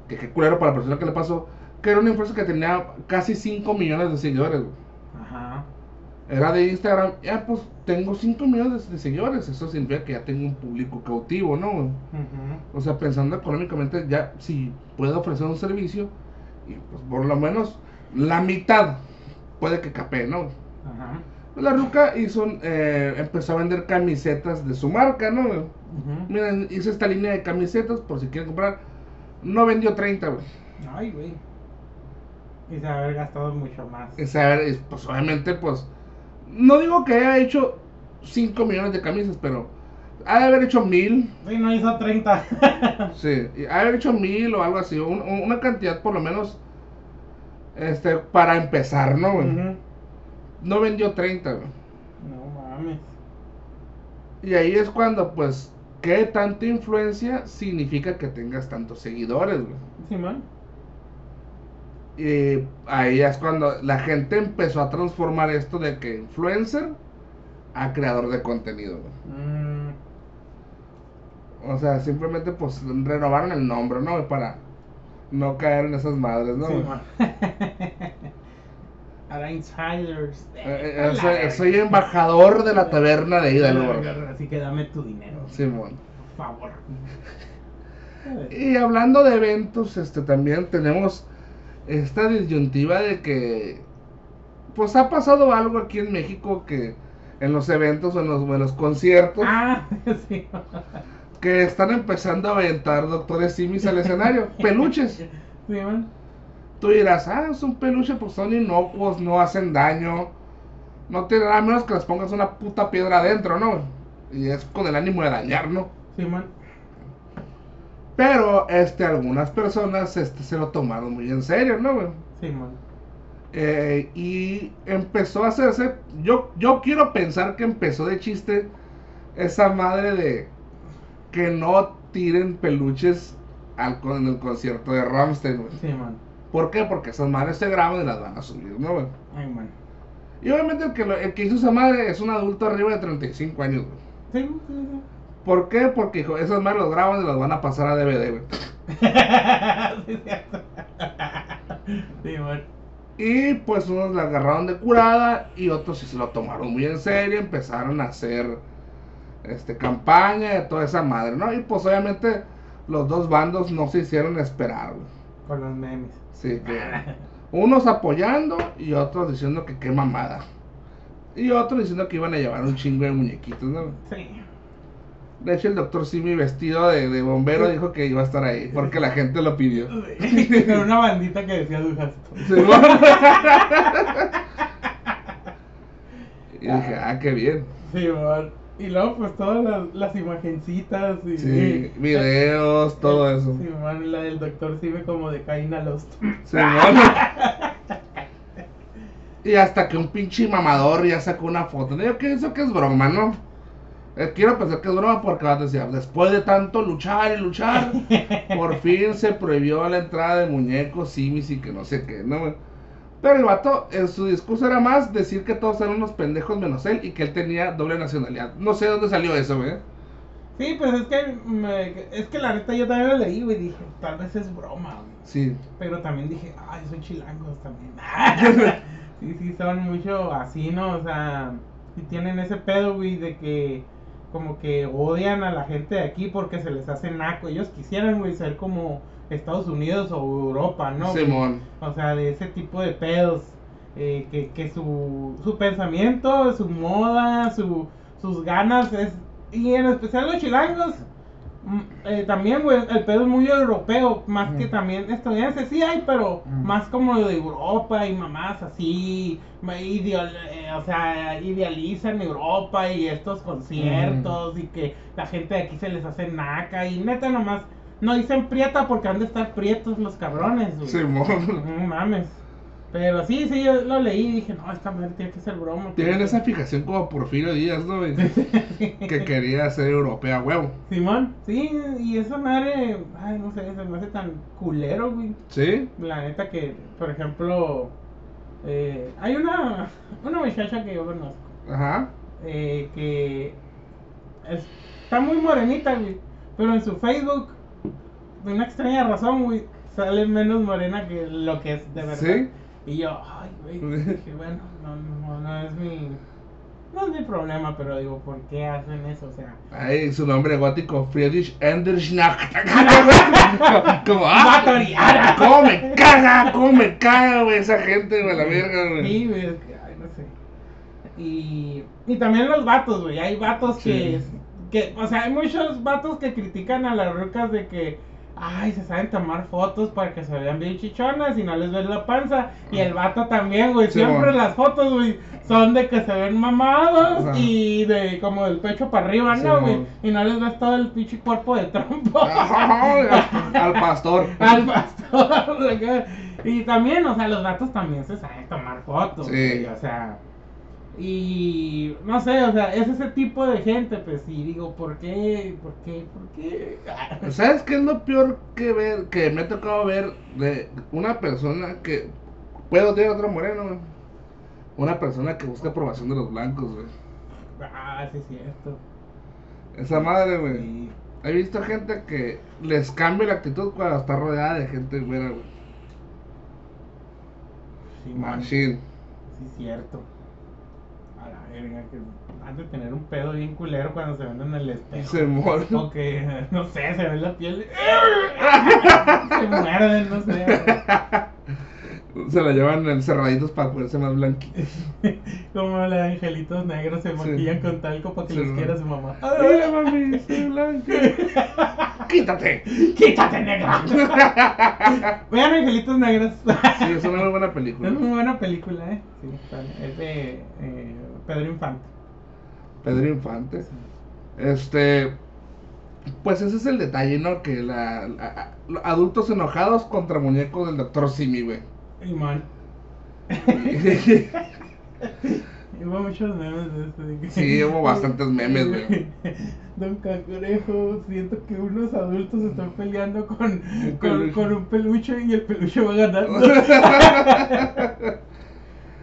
que qué culero para la persona que le pasó, que era una influencer que tenía casi 5 millones de seguidores, güey. Ajá. Era de Instagram, ya pues tengo 5 millones de, de seguidores, eso significa que ya tengo un público cautivo, ¿no? O sea, pensando económicamente, ya si puedo ofrecer un servicio, y pues por lo menos la mitad puede que capee, ¿no? Ajá. La Ruca hizo, eh, empezó a vender camisetas de su marca, ¿no? Miren, hice esta línea de camisetas por si quieren comprar. No vendió 30, güey. Ay, güey. Y se haber gastado mucho más. Y, pues obviamente, pues. No digo que haya hecho 5 millones de camisas, pero. Ha de haber hecho mil. Sí, no hizo 30. Sí, ha de haber hecho mil o algo así. un- un- una cantidad por lo menos. Este, para empezar, ¿no, güey? No vendió 30, güey. No mames. Y ahí es cuando, pues, ¿qué tanta influencia significa que tengas tantos seguidores, güey? Simón. Y ahí es cuando la gente empezó a transformar esto de que influencer a creador de contenido, güey. Mm, O sea, simplemente, pues, renovaron el nombre, ¿no? Para no caer en esas madres, ¿no? güey? Simón. Insiders. Eh, eh, soy, soy embajador de la taberna de Hidalgo. Así que dame tu dinero. Simón. Por favor. Y hablando de eventos, este también tenemos esta disyuntiva de que pues ha pasado algo aquí en México que en los eventos o en los, en los conciertos Ah, sí. que están empezando a aventar doctores simis al escenario, peluches. Simón. Tú dirás, ah, es un peluche, pues son inocuos, no hacen daño. No te a menos que les pongas una puta piedra adentro, ¿no? Y es con el ánimo de dañar, ¿no? Simón. Pero este algunas personas este se lo tomaron muy en serio, ¿no? güey? Simón. Eh, y empezó a hacerse, yo, yo quiero pensar que empezó de chiste esa madre de que no tiren peluches al, en el concierto de Ramstein, güey. Simón. ¿Por qué? Porque esas madres se graban y las van a subir, ¿no? güey? Ay, man. Y obviamente el que, lo- el que hizo esa madre es un adulto arriba de 35 años, güey. Sí, sí, sí. ¿Por qué? Porque hijo, esas madres las graban y las van a pasar a DVD, güey. sí, cierto. Simón. Y pues unos la agarraron de curada y otros sí se lo tomaron muy en serio, empezaron a hacer este campaña de toda esa madre, ¿no? Y pues obviamente los dos bandos no se hicieron esperar, güey. Con los memes. Sí, que unos apoyando y otros diciendo que qué mamada. Y otros diciendo que iban a llevar un chingo de muñequitos, ¿no? Sí. De hecho el doctor Simi vestido de, de bombero dijo que iba a estar ahí porque la gente lo pidió. Con una bandita que decía Dujas. Sí, bueno. y dije, ah, qué bien. Simón. Y luego, pues todas las, las imagencitas y. Sí, videos, todo eso. Simón, y la del doctor Sime como de Caín a los. Sí. Y hasta que un pinche mamador ya sacó una foto. Yo que eso que es broma, ¿no? Eh, quiero pensar que es broma porque va a decir, después de tanto luchar y luchar, por fin se prohibió la entrada de muñecos, simis y que no sé qué, ¿no? Pero el vato, en su discurso era más decir que todos eran unos pendejos menos él y que él tenía doble nacionalidad. No sé dónde salió eso, güey. Sí, pues es que. me- es que la neta yo también lo leí, güey. Dije, tal vez es broma, güey. Sí. Pero también dije, ay, son chilangos también. sí, sí, son mucho así, ¿no? O sea, Y tienen ese pedo, güey, de que como que odian a la gente de aquí porque se les hace naco. Ellos quisieran, güey, ser como Estados Unidos o Europa, ¿no? Simón. O sea, de ese tipo de pedos. eh, que que su, su pensamiento, su moda, su, sus ganas es... Y en especial los chilangos. mm, eh, también, güey, el pedo es muy europeo, más que Ujú. también estadounidense, sí hay, pero Ujú. más como de Europa y mamás así, ideal- eh, o sea, idealizan Europa y estos conciertos y que la gente de aquí se les hace naca y neta nomás no dicen prieta porque han de estar prietos los cabrones, güey. Simón. No mames. Pero sí, sí, yo lo leí y dije, no, esta madre tiene que ser broma. Tienen porque- esa fijación como Porfirio Díaz, ¿no? que quería ser europea, huevo. Simón, sí, y esa madre, ay, no sé, se me hace tan culero, güey. ¿Sí? La neta que, por ejemplo, eh, hay una, una muchacha que yo conozco, Ajá. eh, que es- está muy morenita, güey, pero en su Facebook, de una extraña razón, güey, sale menos morena que lo que es de verdad. ¿Sí? Y yo, ay, güey, dije, bueno, no, no, no es mi, no es mi problema, pero digo, ¿por qué hacen eso? O sea, Ay, su nombre gótico, Friedrich Anderschnack. como, ah, Vatoriana. cómo me caga, cómo me caga, güey, esa gente, güey, la verga, güey. Sí, güey, ay, no sé. Y, y también los vatos, güey. Hay vatos que, que. O sea, hay muchos vatos que critican a las rucas de que. Ay, se saben tomar fotos para que se vean bien chichonas y no les ves la panza. Y el vato también, güey. Sí, Siempre las fotos, güey, son de que se ven mamados y de como del pecho para arriba, Sí, ¿no, güey? Y no les ves todo el pinche cuerpo de trompo. Al, pastor. al pastor. y también, o sea, los vatos también se saben tomar fotos. Sí. güey, o sea. Y no sé, o sea, es ese tipo de gente, pues, y digo, ¿por qué? ¿Por qué? ¿Por qué? ¿Sabes qué es lo peor que ver, que me ha tocado ver de una persona que puedo tener otro moreno, güey? Una persona que busca aprobación de los blancos, güey. Ah, sí, es cierto. Esa madre, güey. Sí, He visto gente que les cambia la actitud cuando está rodeada de gente güera, güey. sí, man, Machine. sí, es cierto. Verga, que han de tener un pedo bien culero cuando se ven en el espejo. Se muere. O que, no sé, se ve la piel. se muerden, no sé. Se la llevan encerraditos para ponerse más blanquitos. Como los angelitos negros se Sí. maquillan con talco para que Sí, los quiera su mamá. Mira, mami, soy blanca. Quítate. ¡Quítate, negra! Vean Angelitos Negros. Sí, es una muy buena película. es muy buena película, ¿eh? Sí, está- es de eh, Pedro Infante. Pedro Infante. Este. Pues ese es el detalle, ¿no? Que la, adultos enojados contra muñecos del Dr. Simi, güey. Y man. Hubo muchos memes de esto. de que- Sí, hubo bastantes memes, güey. Don Cangrejo, siento que unos adultos están peleando con, con, un peluche y el peluche va ganando.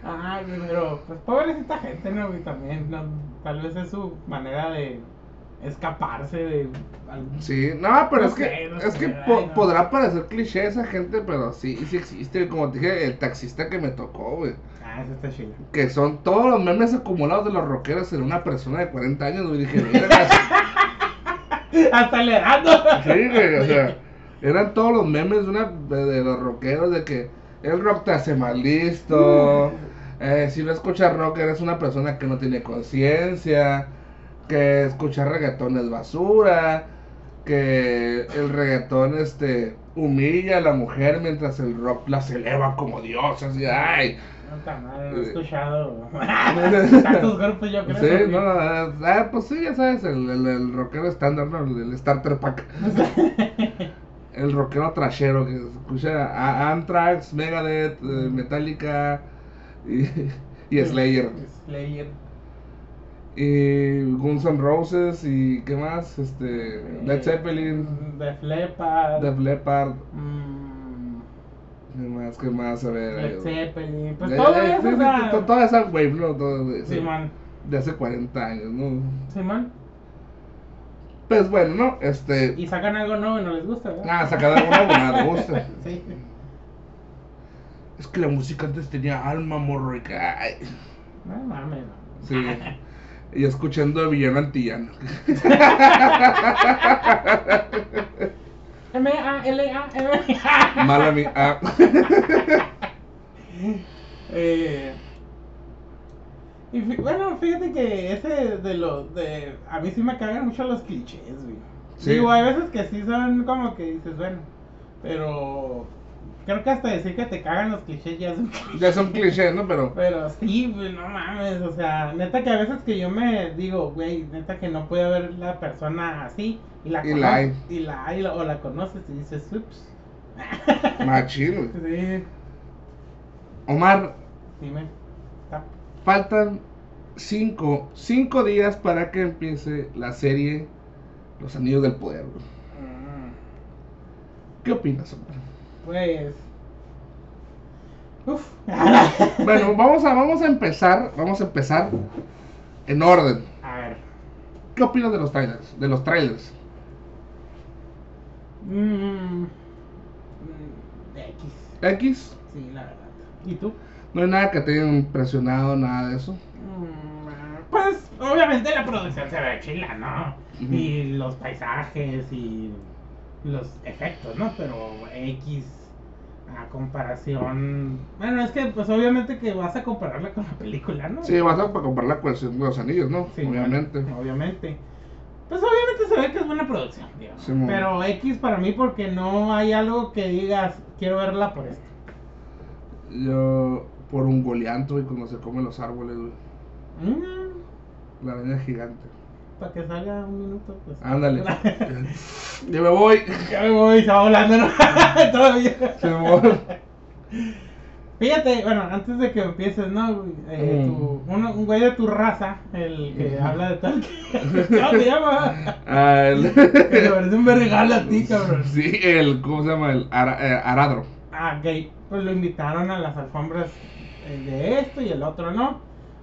Ay, güey, pero pues pobrecita gente, ¿no? Y también, ¿no? tal vez es su manera de escaparse de algún... Sí, no, pero No es que, no es que ay, po- no. podrá parecer cliché esa gente, pero sí, sí existe. Como te dije, el taxista que me tocó, güey. Ah, eso está chido. Que son todos los memes acumulados de los rockeros en una persona de 40 años, güey. Dije, "Verga". Hasta le dando. sí, güey, o sea, eran todos los memes de, una, de, de los rockeros de que el rock te hace más listo. eh, si no escuchas rock, eres una persona que no tiene conciencia. Que escuchar reggaetón es basura. Que el reggaetón este, humilla a la mujer mientras el rock las eleva como diosas. Y, ay, No he escuchado. Tantos grupos yo creo. Sí, no, ah, pues sí, ya sabes, el, el, el rockero estándar, ¿no? El, el starter pack. El rockero trashero que escucha a Anthrax, Megadeth, eh, Metallica y, y Slayer. Slayer. Y Guns N' Roses y ¿qué más? Este, Led Zeppelin, Def Leppard. Def Leppard, mm, ¿qué más? ¿Qué más? A ver. Led eh, Zeppelin. Pues eh, todo eh, eso, sí, o sí, sea, to- Toda esa wave, ¿no? Todo de, Sí, man. de hace 40 años, ¿no? Sí, man. Pues bueno, ¿no? Este. Y sacan algo nuevo y no les gusta, ¿verdad? Ah, sacar alguna buena, me gusta. Sí. Es que la música antes tenía alma, y ay. No mames. Sí. Y escuchando el villano antillano. M-A-L-A-M. Mala mi. ah. Eh, y bueno, fíjate que ese de los de a mí sí me cagan mucho los clichés, güey. Sí. Digo, hay veces que sí son como que dices, bueno, pero creo que hasta decir que te cagan los clichés ya es un cliché. Ya son clichés, ¿no? Pero. Pero sí, güey, no mames, o sea, neta que a veces que yo me digo, güey, neta que no puede haber la persona así y la Y la hay. y la hay o la conoces y dices, ups. Machín, güey. Sí, Omar, dime. Faltan cinco, cinco días para que empiece la serie Los Anillos del Poder. Mm, ¿Qué opinas, Omar? Pues. Uf. Bueno, vamos a, vamos a empezar, vamos a empezar en orden. A ver. ¿Qué opinas de los trailers? De los trailers. Mm, X. X, Sí, la verdad. ¿Y tú? no hay nada que te haya impresionado, nada de eso. Mm, Pues obviamente la producción se ve chila, ¿no? Y los paisajes y los efectos, ¿no? Pero X a comparación... Bueno, es que pues obviamente que vas a compararla con la película, ¿no? Sí, vas a comprar la cuestión de los anillos, ¿no? Sí, Obviamente. bueno, obviamente. Pues obviamente se ve que es buena producción, digamos. Sí, pero X para mí porque no hay algo que digas, quiero verla por esto. Yo, por un goleanto, y cuando se comen los árboles, güey. Mm, La araña gigante. Para que salga un minuto, pues. Ándale. ya me voy. Ya me voy, se va volando, ¿no? Todavía. Se me voy. Fíjate, bueno, antes de que empieces, ¿no? Eh, Mm. tu- uno- un güey de tu raza, el que habla de tal. ¿Cómo se llama? Ah, el- Que te parece un vergal a ti, cabrón. Sí, el, ¿cómo se llama? El ara- eh, aradro. Ah, gay. Pues lo invitaron a las alfombras eh, de esto y el otro, ¿no?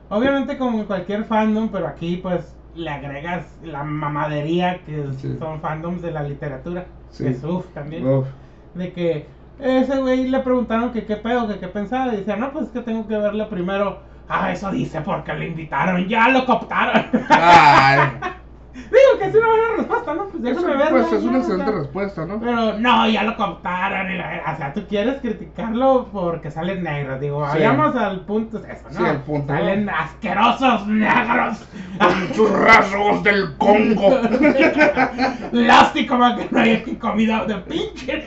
Obviamente como en cualquier fandom, pero aquí pues le agregas la mamadería que Sí. son fandoms de la literatura. Sí. Que es uf también. Uf. De que ese güey le preguntaron que qué pedo, que qué pensaba. Y decía, no, pues es que tengo que verlo primero. Ah, eso dice porque lo invitaron, ya lo cooptaron. Ay, Digo que es una buena respuesta, ¿no? Pues es, déjame verlo. pues es una excelente respuesta, ¿no? Pero no, ya lo cooptaron. y la- O sea, tú quieres criticarlo porque salen negros. Digo, Sí. vayamos al punto, es eso, ¿no? Sí, al punto, ¿no? Salen asquerosos negros. Con sus rasgos del Congo. Lástima que no hay aquí comida de pinche.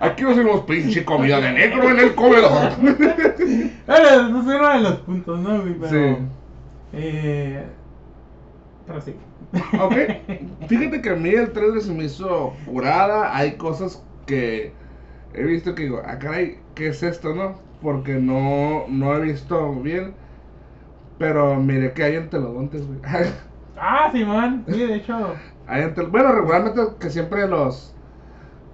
Aquí no hacemos pinche comida de negro en el comedor. Bueno, ese es uno de los puntos, ¿no? Pero, Sí. eh, pero sí. Ok, fíjate que a mí el trailer se me hizo curada. Hay cosas que he visto que digo, ah, caray, ¿qué es esto, no? Porque no, no he visto bien. Pero miré que hay entelodontes, güey. Ah, Simón. Sí, de hecho. Hay entel- Bueno, regularmente que siempre los.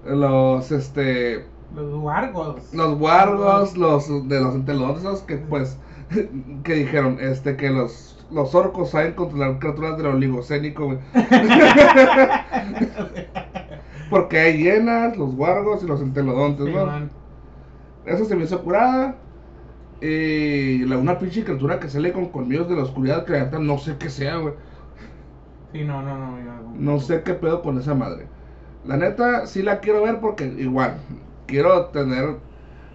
Los, este. Los wargos. Los guargos, los de los entelodontes, que pues. Que dijeron, este, que los. Los orcos saben controlar criaturas del oligocénico, güey. Porque hay hienas, los guargos y los entelodontes, ¿no? Eso se me hizo curada. Y la, una pinche criatura que sale con colmillos de la oscuridad, que la no sé qué sea, güey. Sí, no, no, no. yo- No sé qué pedo con esa madre. La neta, sí la quiero ver porque igual, quiero tener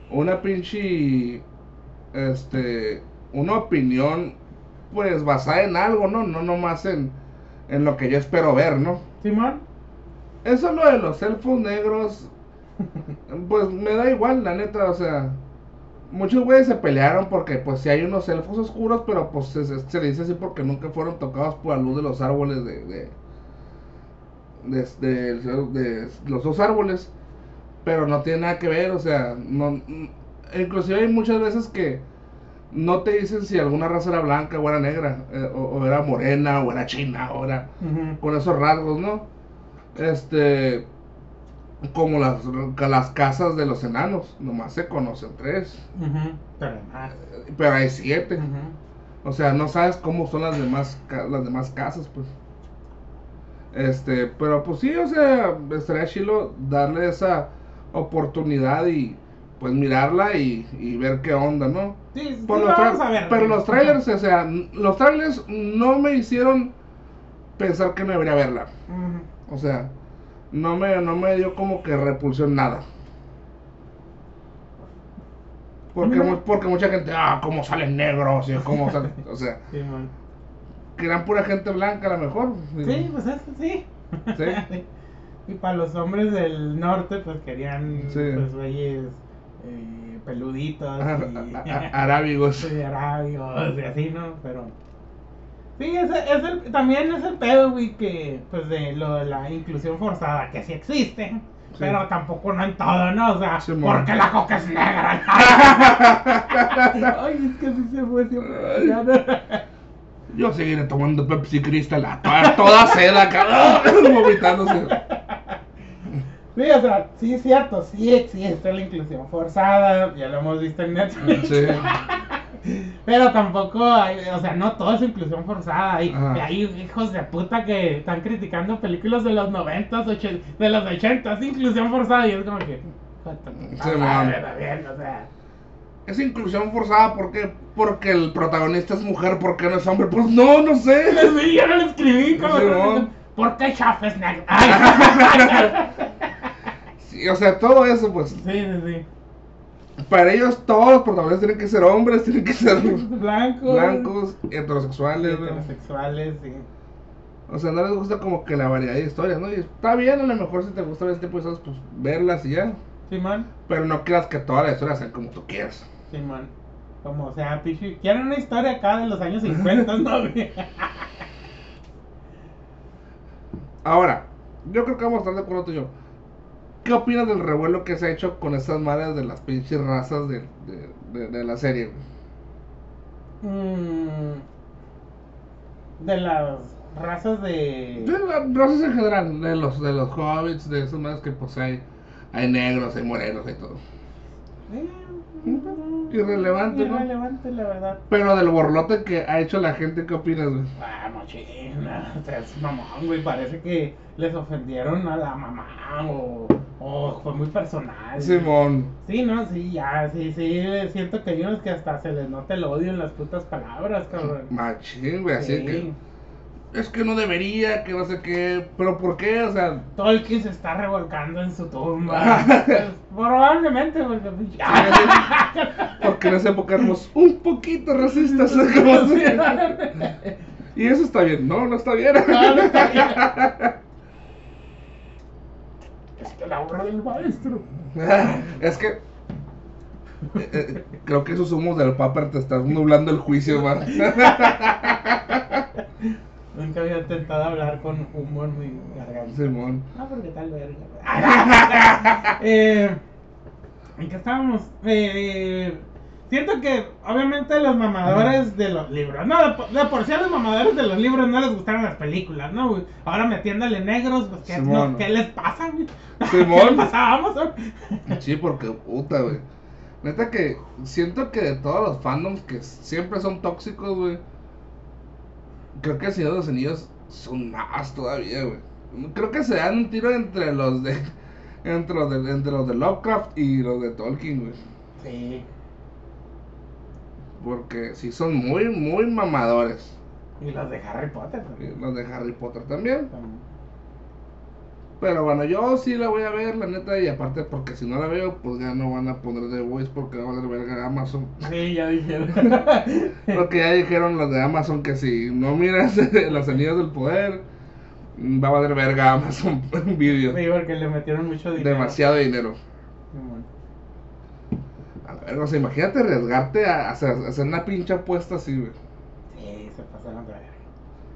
una pinche, este, una opinión, pues basada en algo, ¿no? No nomás en, en lo que yo espero ver, ¿no? Simón. Eso lo de los elfos negros, pues me da igual, la neta, o sea, muchos güeyes se pelearon porque pues sí hay unos elfos oscuros, pero pues se, se- se dice así porque nunca fueron tocados por la luz de los árboles de... de, de, de- de los dos árboles, pero no tiene nada que ver, o sea, no, inclusive hay muchas veces que no te dicen si alguna raza era blanca o era negra, eh, o, o era morena, o era china, o era con esos rasgos, ¿no? Este, como las, las casas de los enanos, nomás se conocen tres. Pero hay siete. O sea, no sabes cómo son las demás, las demás casas, pues. Este, pero pues sí, o sea, estaría chilo darle esa oportunidad y pues mirarla y, y ver qué onda, ¿no? Sí, los vamos a ver. pero los trailers, o sea, los trailers no me hicieron pensar que no debería verla. O sea, no me, no me dio como que repulsión nada. Porque, porque mucha gente, ah, cómo salen negros y cómo salen. O sea, Sí, que eran pura gente blanca a lo mejor. Sí, pues eso sí. Sí. y para los hombres del norte, pues querían, Sí. pues, güeyes eh, peluditos y, Arábigos. y arábigos y así, ¿no? Pero... Sí, ese, es el, también es el pedo, güey, que, pues, de lo de la inclusión forzada, que sí existe, Sí. pero tampoco no en todo, ¿no? O sea, Sí, porque la coca es negra. Ay, es que sí se fue siempre. Yo seguiré tomando Pepsi Crystal a toda, toda seda, cabrón, vomitándose. Sí, o sea, sí es cierto, sí existe la inclusión forzada, ya lo hemos visto en Netflix. Sí. Pero tampoco hay, o sea, no todo es inclusión forzada. Hay, hay hijos de puta que están criticando películas de los 90, de los 80, inclusión forzada. Y es como que. Sí, bien, o sea. Es inclusión forzada, ¿por qué? Porque el protagonista es mujer, ¿por qué no es hombre? Pues no, no sé. Sí, yo no lo escribí, como. Sí. ¿Por qué es negro? Sí, o sea, todo eso, pues. Sí, sí, sí. Para ellos, todos los protagonistas tienen que ser hombres, tienen que ser Blancos. blancos, heterosexuales. Heterosexuales, sí. O sea, no les gusta como que la variedad de historias, ¿no? Y está bien, a lo mejor si te gusta ver este tipo de historias, pues verlas y ya. Simón, Pero no quieras que toda la historia sea como tú quieras. Simón. Como, o sea, pichi. Quieren una historia acá de los años 50, ¿no? Ahora, yo creo que vamos a estar de acuerdo tú y yo. ¿Qué opinas del revuelo que se ha hecho con estas madres de las pinches razas de, de, de- de la serie? Mm, de las razas de. De las razas en general, de los, de los hobbits, de esas madres que pues hay, hay negros, hay morenos, hay todo. Eh, Irrelevante, ¿no? Irrelevante, la verdad. Pero del borlote que ha hecho la gente, ¿qué opinas, güey? Ah, mochina. O sea, es mamón, güey. Parece que les ofendieron a la mamá o, o fue muy personal. Simón. Sí, no, sí, ya, sí, sí. Siento que hay unos que hasta se les nota el odio en las putas palabras, cabrón. Machín, güey, así Sí. que. Es que no debería, que no sé qué. Pero ¿por qué? O sea. Tolkien se está revolcando en su tumba. Pues, probablemente, porque. pues, Porque en esa época éramos un poquito racistas. Y eso está bien. No, no está bien. No, no está bien. Es que la obra del maestro. es que. eh, eh, creo que esos humos del Papa te están nublando el juicio, man. Nunca había intentado hablar con humor mi garganta. Simón. Ah, porque tal verga. eh, ¿En qué estábamos? Eh, siento que, obviamente, los mamadores de los libros. No, de, por- de por sí a los mamadores de los libros no les gustaron las películas, ¿no, güey? Ahora metiéndole negros, pues, ¿qué, no, ¿qué les pasa, güey? Simón. ¿Qué Amazon? Sí, porque puta, güey. Neta que siento que de todos los fandoms que siempre son tóxicos, güey. Creo que Señor de los Anillos son más todavía, güey. Creo que se dan un tiro entre los de. Entre los de, entre los de Lovecraft y los de Tolkien, güey. Sí. Porque sí son muy, muy mamadores. Y los de Harry Potter Y también. Los de Harry Potter también. Pero bueno, yo sí la voy a ver, la neta. Y aparte, porque si no la veo, pues ya no van a poner The Voice porque va a valer verga Amazon. Sí, ya dijeron. Porque ya dijeron los de Amazon que si no miras los anillos del poder, va a valer verga Amazon Video. Sí, porque le metieron mucho dinero. Demasiado dinero. A ver, o sea, imagínate arriesgarte a hacer, a hacer una pinche apuesta así, güey. Sí, se pasaron de verga.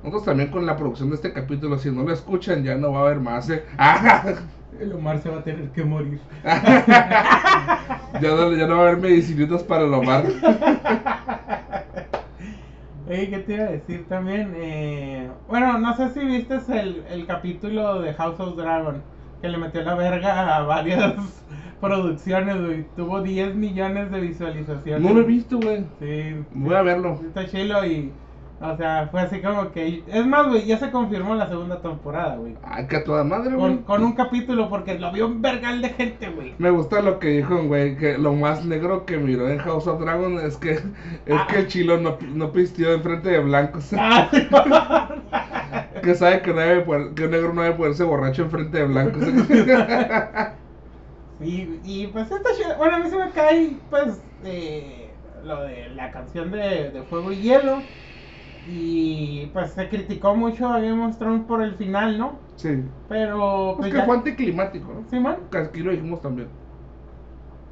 Nosotros también con la producción de este capítulo, si no lo escuchan, ya no va a haber más, ¿eh? El Omar se va a tener que morir. ya, no, ya no va a haber medicinitas para el Omar. Oye, ¿qué te iba a decir también? Eh, bueno, no sé si viste el, el capítulo de House of Dragon que le metió la verga a varias producciones, güey. Tuvo 10 millones de visualizaciones. No lo he visto, güey. Sí. Voy a verlo. Está chilo y O sea, fue así como que. Es más, güey, ya se confirmó la segunda temporada, güey. Ay, que a toda madre, güey. con un capítulo, porque lo vio un vergal de gente, güey. Me gusta lo que dijo, güey, que lo más negro que miró en House of Dragon es que, es Ah. que el chilo no, no pistió enfrente de blancos. Ah, sí, que sabe que, no debe poder- que un negro no debe ponerse borracho enfrente de blancos. Sí, y pues esta. Bueno, a mí se me cae, pues, eh, lo de la canción de, de Fuego y Hielo. Y pues se criticó mucho a Game of Thrones por el final, ¿no? sí. Pero, Pues pues que ya- fue anticlimático, ¿no? Simón. Que Aquí lo dijimos también.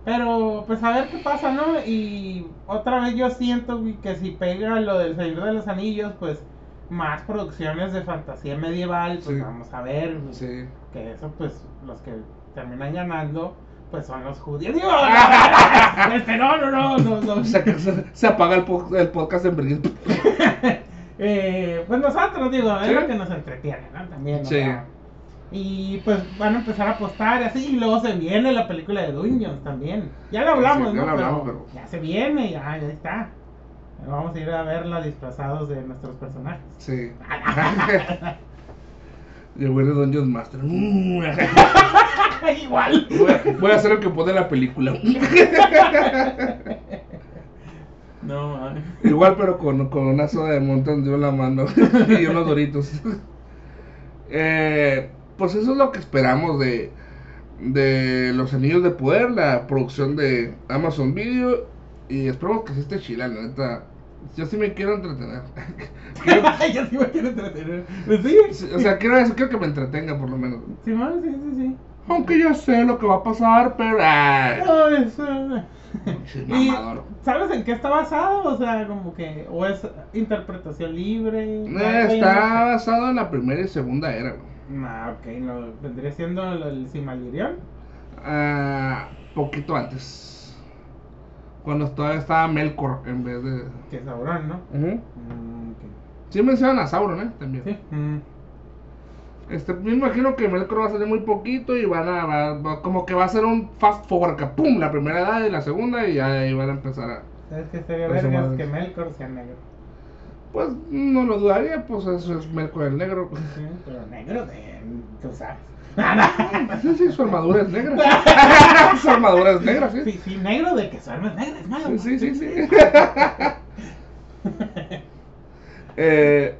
Pero, pues a ver qué pasa, ¿no? Y otra vez yo siento que si pega lo del Señor de los Anillos, pues más producciones de fantasía medieval, pues Sí. vamos a ver. Sí. Que eso, pues, los que terminan ganando, pues son los judíos. Digo, este, no, no, no, no, no. O sea, que se, se apaga el, po- el podcast en Berlín. Eh, pues nosotros, digo, es Sí. lo que nos entretiene, ¿no? También, Sí. Y pues van a empezar a apostar y así, y luego se viene la película de Dungeons también. Ya lo hablamos, Sí, ya ¿no? lo hablamos, pero- Ya se viene, ya, ya está. Vamos a ir a verla disfrazados de nuestros personajes. Sí. Voy de Dungeons Master. Igual. Voy a, voy a hacer lo que pone la película. No, mames. Igual, pero con, con una soda de Mountain Dew en la mano y unos doritos. Eh, pues eso es lo que esperamos de, de Los Anillos de Poder, la producción de Amazon Video. Y esperamos que sí esté chila, la neta. Yo sí me quiero entretener. Quiero- ya sí me quiero entretener. Pues sí. sí, o sea, quiero, quiero que me entretenga por lo menos. Simón, sí, sí, sí. Aunque ya sé lo que va a pasar, pero... ay, No, eso- sí, ¿Y mamador. sabes en qué está basado? O sea, como que. O es interpretación libre. No, Está basado en la primera y segunda era, güey. Ah, ok, vendría siendo el, el Silmarillion. Ah, poquito antes. Cuando todavía estaba Melkor en vez de. Que Sauron, ¿no? Mm. Sí mencionan a Sauron, ¿eh? También. Sí. Mm. Este, me imagino que Melkor va a salir muy poquito y van a. va- va- como que va a ser un fast forward, que pum, la primera edad y la segunda y ya ahí van a empezar a. ¿Sabes qué sería Pues, vergas madre. que Melkor sea negro? Pues no lo dudaría, pues eso es Melkor el negro. Sí, pero negro de. Tú sabes. Sí, sí, su armadura es negra. su armadura es negra, sí. Sí, sí, negro de que su arma es negra, es malo. Sí, sí, sí, sí. Eh,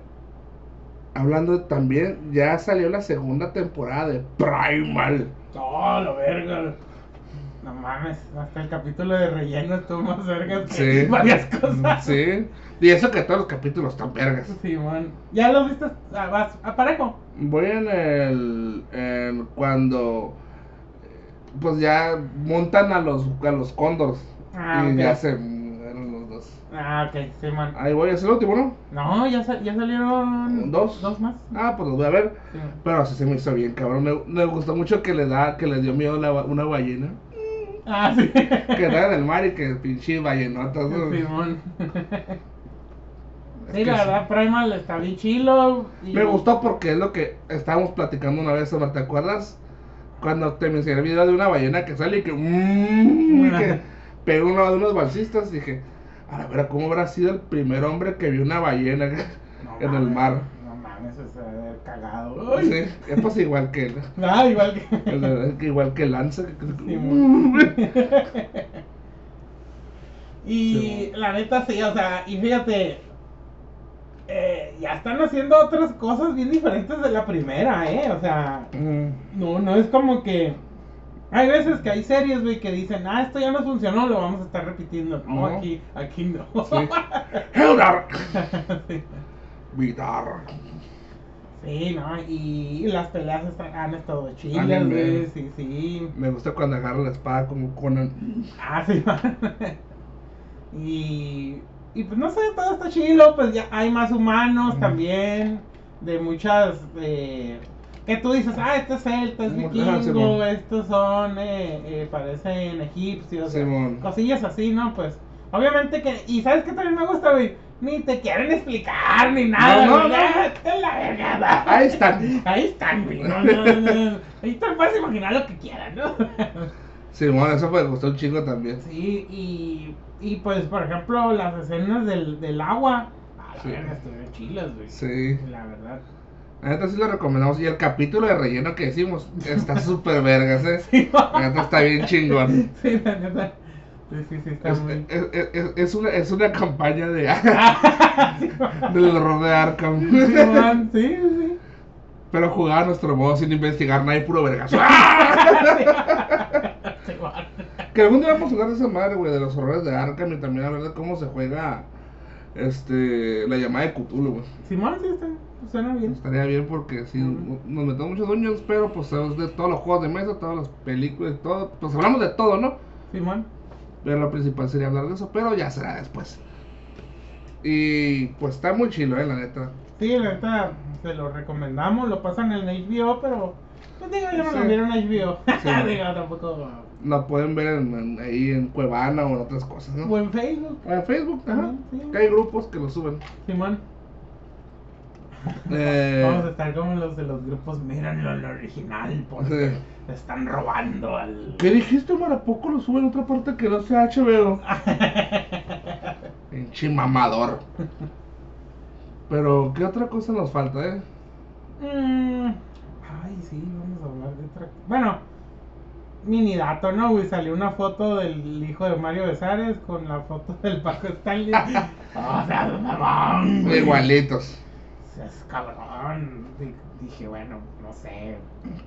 hablando también, ya salió la segunda temporada de Primal. Oh, lo verga. No mames, hasta el capítulo de relleno estuvo más vergas que Sí. varias cosas. Sí. Y eso que todos los capítulos están vergas. Simón. ¿Ya lo viste a, vas- a parejo? Voy en el. en cuando. Pues ya montan a los, a los cóndors. Ah, y ok. ya se. Ah, ok, Simón. Ahí voy, es el último, ¿no? No, ya, sa- ya salieron ¿Dos? dos más. Ah, pues los voy a ver. Pero sí se me hizo bien, cabrón. Me, me gustó mucho que le da, que le dio miedo la una ballena. Ah, sí. Que estaba en el mar y que pinche ballenotas. ¿no? Simón. Es Sí, la sí. verdad, Primal está bien chilo. y- Me gustó porque es lo que estábamos platicando una vez, ¿te acuerdas? Cuando te mencioné el video de una ballena que sale y que, mm, y que pegó uno de unos balsistas, dije, a la verdad, ¿cómo habrá sido el primer hombre que vio una ballena No en el mar? No mames, haber cagado. Ay. Sí, es pues igual que él. Ah, igual que. Igual que Lanza. Simón. y Sí. la neta sí, o sea, y fíjate, eh, ya están haciendo otras cosas bien diferentes de la primera, ¿eh? O sea, Mm, no, no es como que... Hay veces que hay series, güey, que dicen, ah, esto ya no funcionó, lo vamos a estar repitiendo. No, aquí, aquí no. Sí. Heldar. sí. Vidar. Sí, ¿no? Y las peleas están- han estado bien, güey, sí, sí. Me gusta cuando agarra la espada como Conan. Ah, sí, y, y pues no sé, todo está chilo, pues ya hay más humanos también, de muchas, eh, que tú dices, ah, este es celta, es vikingo, estos son, eh, eh, parecen egipcios, cosillas así, ¿no? Pues, obviamente que, y ¿sabes qué también me gusta, güey? Ni te quieren explicar, ni nada, No, no, no. ah, en la verga, Ahí están. Ahí están, güey, no, no, no, ahí te puedes imaginar lo que quieran, ¿no? Simón, eso me gustó un chingo también. Sí, y, y pues, por ejemplo, las escenas del, del agua. A la Sí. verga, estuvieron chilas, güey. Sí. La verdad. La neta sí lo recomendamos. Y el capítulo de relleno que decimos está súper vergas, eh. Sí, La neta está bien chingón. sí, la neta. Sí, sí, sí, está Es, muy. es- es- es una, es una campaña de Sí, del horror de Arkham. man, sí, sí. Pero jugaba a nuestro modo sin investigar nada y puro vergazo. Sí. Que algún día vamos a jugar de esa madre, güey, de los horrores de Arkham y también a ver de cómo se juega este la llamada de Cthulhu, güey. Simón, sí, está. Suena bien. Estaría bien porque sí, Ujú. nos metemos muchos dueños, pero pues es de todos los juegos de mesa, todas las películas, todo. Pues hablamos de todo, ¿no? Simón. Pero lo principal sería hablar de eso, pero ya será después. Y pues está muy chilo, eh, la neta. Sí, la neta, se lo recomendamos. Lo pasan en HBO, pero. Pues digo, yo no Sí. lo miro en HBO. Sí. digo, tampoco. La pueden ver en- en- ahí en Cuevana o en otras cosas, ¿no? O en Facebook. O en Facebook, ajá. Sí. Que hay grupos que lo suben. Simón. Eh, Vamos a estar como los de los grupos. Mírenlo el original, porque Sí. le están robando al. ¿Qué dijiste, Omar? ¿A poco lo suben en otra parte que no sea HBO? Pinche mamador. Pero, ¿qué otra cosa nos falta, eh? Mm, Ay, sí, vamos a hablar de otra. Bueno, mini dato, ¿no, güey? Salió una foto del hijo de Mario Besares con la foto del Paco Stanley. mamón, güey. Igualitos. Seas cabrón. Di- Dije, bueno, no sé.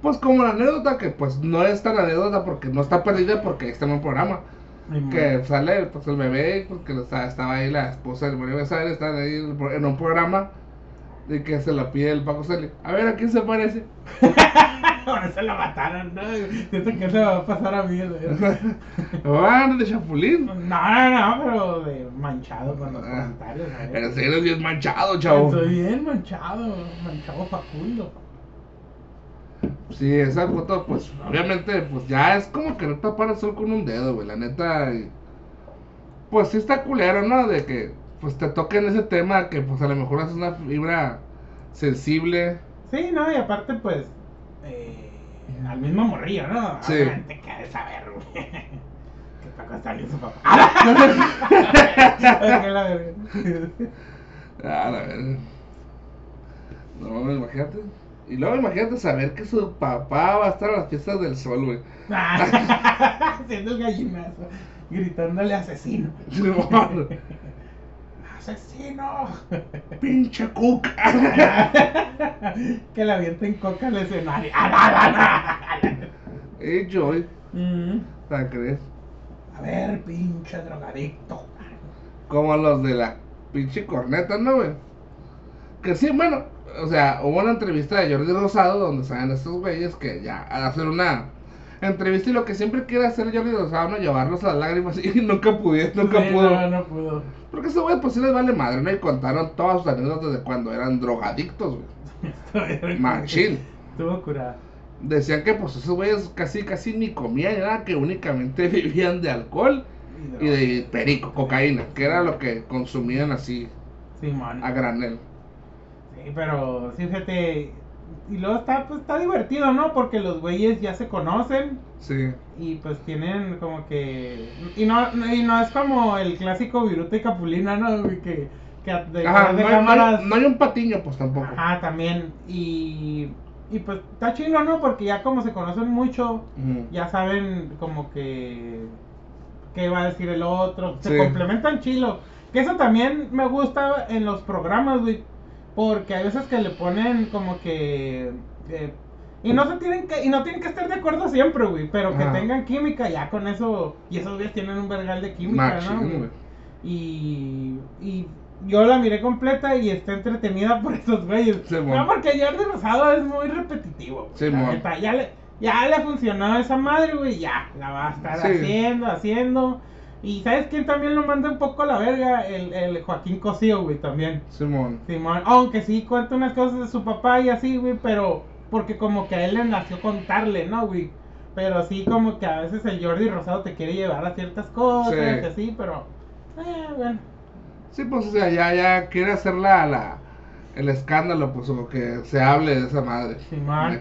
Pues como la anécdota que pues no es tan anécdota porque no está perdida porque está en un programa. Que sale pues el bebé, porque estaba, estaba ahí la esposa del Mario Besares, están ahí en el pro- en un programa de que se la pide el Paco Stanley. A ver, ¿a quién se parece? Ahora se la mataron, ¿no? Siento que eso va a pasar a mí. Ah, de Chapulín. No, no, no, pero de manchado con los Ah, comentarios. Pero si eres bien manchado, chavo. Estoy bien manchado, manchado Facundo. Sí, esa foto, pues, obviamente, pues ya es como que no tapar el sol con un dedo, güey, la neta. Pues sí está culero, ¿no? De que, pues te toquen ese tema que, pues a lo mejor es una fibra sensible. Sí, no, y aparte, pues, eh, al mismo morrillo, ¿no? Sí. Ha de saber, güey. Que Paco Stanley su papá. La verga. Ah, la verdad. No, imagínate. Y luego imagínate saber que su papá va a estar a las fiestas del sol, güey. Haciendo el gallinazo, gritándole asesino. ¡Asesino! Pinche cuca. que le avienten coca al escenario. ¡Ah, Y Joy, Mm. ¿la crees? A ver, pinche drogadicto. Como los de la pinche corneta, ¿no, güey? Que sí, bueno, o sea, hubo una entrevista de Jordi Rosado donde salen estos güeyes que ya al hacer una entrevista y lo que siempre quiere hacer Jordi Rosado, ¿no? Llevarlos a las lágrimas y nunca pudieron, nunca Sí, pudo. No, no pudo. Porque ese güey, pues sí les vale madre, ¿no? Y contaron todas sus anécdotas de cuando eran drogadictos, güey. Machín. Estuvo curada. Decían que, pues, esos güeyes casi, casi ni comían nada, que únicamente vivían de alcohol y de perico, cocaína, que era lo que consumían así Simón. a granel. Sí, pero sí, fíjate. Y luego está, pues, está divertido, ¿no? Porque los güeyes ya se conocen Sí. y pues tienen como que... Y no, y no es como el clásico Viruta y Capulina, ¿no? Que, que de, Ajá, de no, hay- cámaras... no hay, no hay un patiño, pues tampoco. Ajá, también. Y, y pues está chido, ¿no? Porque ya como se conocen mucho, ya saben como que qué va a decir el otro, se Sí. complementan chilo. Que eso también me gusta en los programas, güey, porque hay veces que le ponen como que eh, y no se tienen que y no tienen que estar de acuerdo siempre, güey, pero que tengan química ya con eso y esos güeyes tienen un vergal de química, Machín, ¿no? güey? Y, y yo la miré completa y está entretenida por esos güeyes. Sí, no, porque Jordi Rosado es muy repetitivo. güey, Sí, mon. neta, ya le, ya le funcionó esa madre, güey, ya la va a estar Sí. haciendo, haciendo. Y ¿sabes quién también lo manda un poco a la verga? El, el Joaquín Cosío, güey, también. Simón. Simón, aunque sí cuenta unas cosas de su papá y así, güey, pero porque como que a él le nació contarle, ¿no, güey? Pero sí como que a veces el Jordi Rosado te quiere llevar a ciertas cosas, Sí. y así, pero... Eh, bueno. Sí, pues, o sea, ya, ya quiere hacer la, la, el escándalo, pues, o que se hable de esa madre. Simón.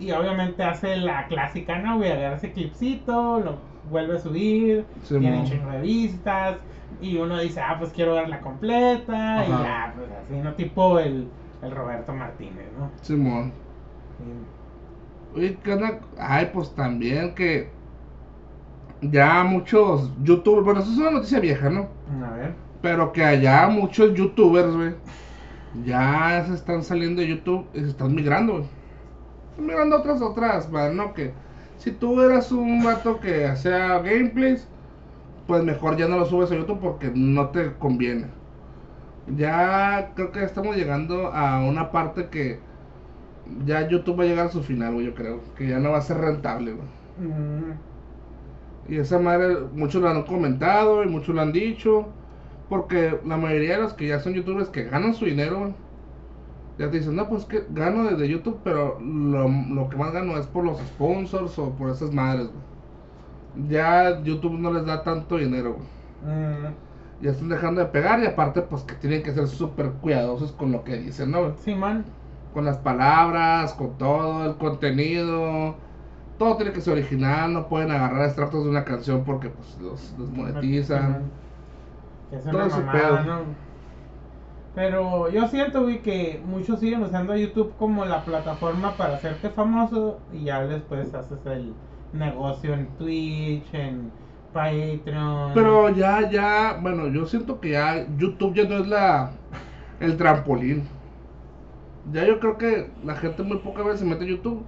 Y obviamente hace la clásica, ¿no, güey? Agarra ese clipcito, lo vuelve a subir, Simón. tiene chingo de vistas, Y uno dice, ah, pues quiero verla completa. Y ya, pues así, ¿no? Tipo el, el Roberto Martínez, ¿no? Simón. Sí. Oye, ¿qué onda? Ay, pues también que ya muchos youtubers, bueno, eso es una noticia vieja, ¿no? A ver. Pero que allá muchos youtubers, güey, ya se están saliendo de YouTube y se están migrando, güey. Están migrando otras, otras, ¿no? Que si tú eras un vato que hacía gameplays, pues mejor ya no lo subes a YouTube porque no te conviene. Ya creo que estamos llegando a una parte que ya YouTube va a llegar a su final, güey, yo creo. Que ya no va a ser rentable, güey. Mm, Y esa madre, muchos lo han comentado y muchos lo han dicho. Porque la mayoría de los que ya son youtubers que ganan su dinero, güey, ya te dicen, no, pues que gano desde YouTube, pero lo, lo que más gano es por los sponsors o por esas madres, güey. Ya YouTube no les da tanto dinero, güey. mm, Ya están dejando de pegar y aparte, pues que tienen que ser súper cuidadosos con lo que dicen, ¿no? güey? Simón. Con las palabras, con todo, el contenido. Todo tiene que ser original, no pueden agarrar extractos de una canción porque pues los, los monetizan. Que es Todo una ese mamada, pedo. ¿no? Pero yo siento, güey, que muchos siguen usando YouTube como la plataforma para hacerte famoso y ya después haces el negocio en Twitch, en Patreon. Pero ya, ya, bueno, yo siento que ya YouTube ya no es la el trampolín. Ya yo creo que la gente muy pocas veces se mete a YouTube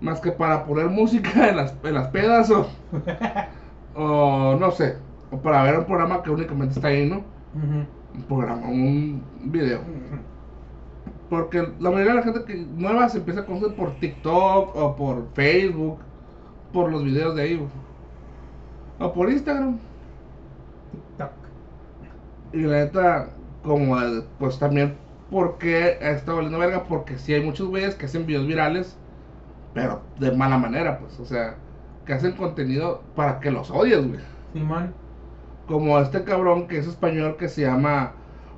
más que para poner música en las, en las pedas o, o no sé, o para ver un programa que únicamente está ahí, ¿no? Ujú. Un programa, un video. Porque la mayoría de la gente que nueva se empieza a conocer por TikTok o por Facebook, por los videos de ahí, o por Instagram. TikTok. Y la neta, como pues también, porque está valiendo verga? Porque sí hay muchos güeyes que hacen videos virales, pero de mala manera, pues, o sea, que hacen contenido para que los odies, güey. Simón. Como este cabrón que es español que se llama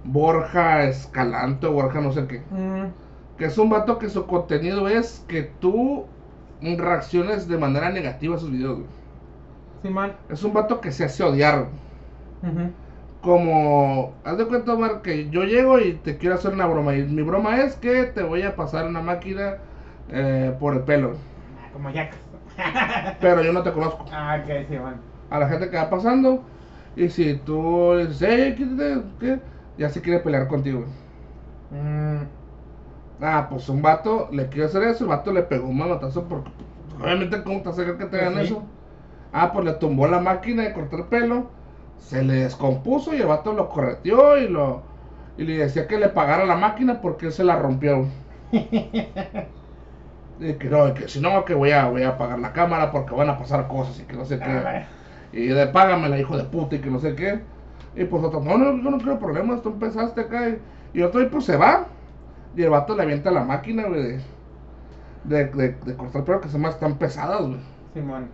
Borja Escalante o Borja no sé qué. Mm, Que es un vato que su contenido es que tú reacciones de manera negativa a sus videos, güey. Simón. Es un vato que se hace odiar, como, haz de cuenta, Omar, que yo llego y te quiero hacer una broma. Y mi broma es que te voy a pasar una máquina eh, por el pelo. Ah, Como yacas. Pero yo no te conozco. ah, ok, Simón. A la gente que va pasando. Y si tú le dices, hey, quítate, ¿qué? Ya se quiere pelear contigo. Mm, Ah, pues un vato le quiere hacer eso. El vato le pegó un manotazo porque, obviamente, ¿cómo te hace que te hagan Pues sí. eso? Ah, pues le tumbó la máquina de cortar pelo. Se le descompuso y el vato lo correteó y lo. Y le decía que le pagara la máquina porque él se la rompió. Y que no, que si no, que voy a, voy a pagar la cámara porque van a pasar cosas y que no sé Ah, qué. Y de págamela, hijo de puta, y que no sé qué. Y pues otro, no, no, yo no quiero problemas, tú empezaste acá. Y, y otro, y pues se va. Y el vato le avienta la máquina, güey, de, de, de, de cortar pelo que se más están pesadas, güey. Simón.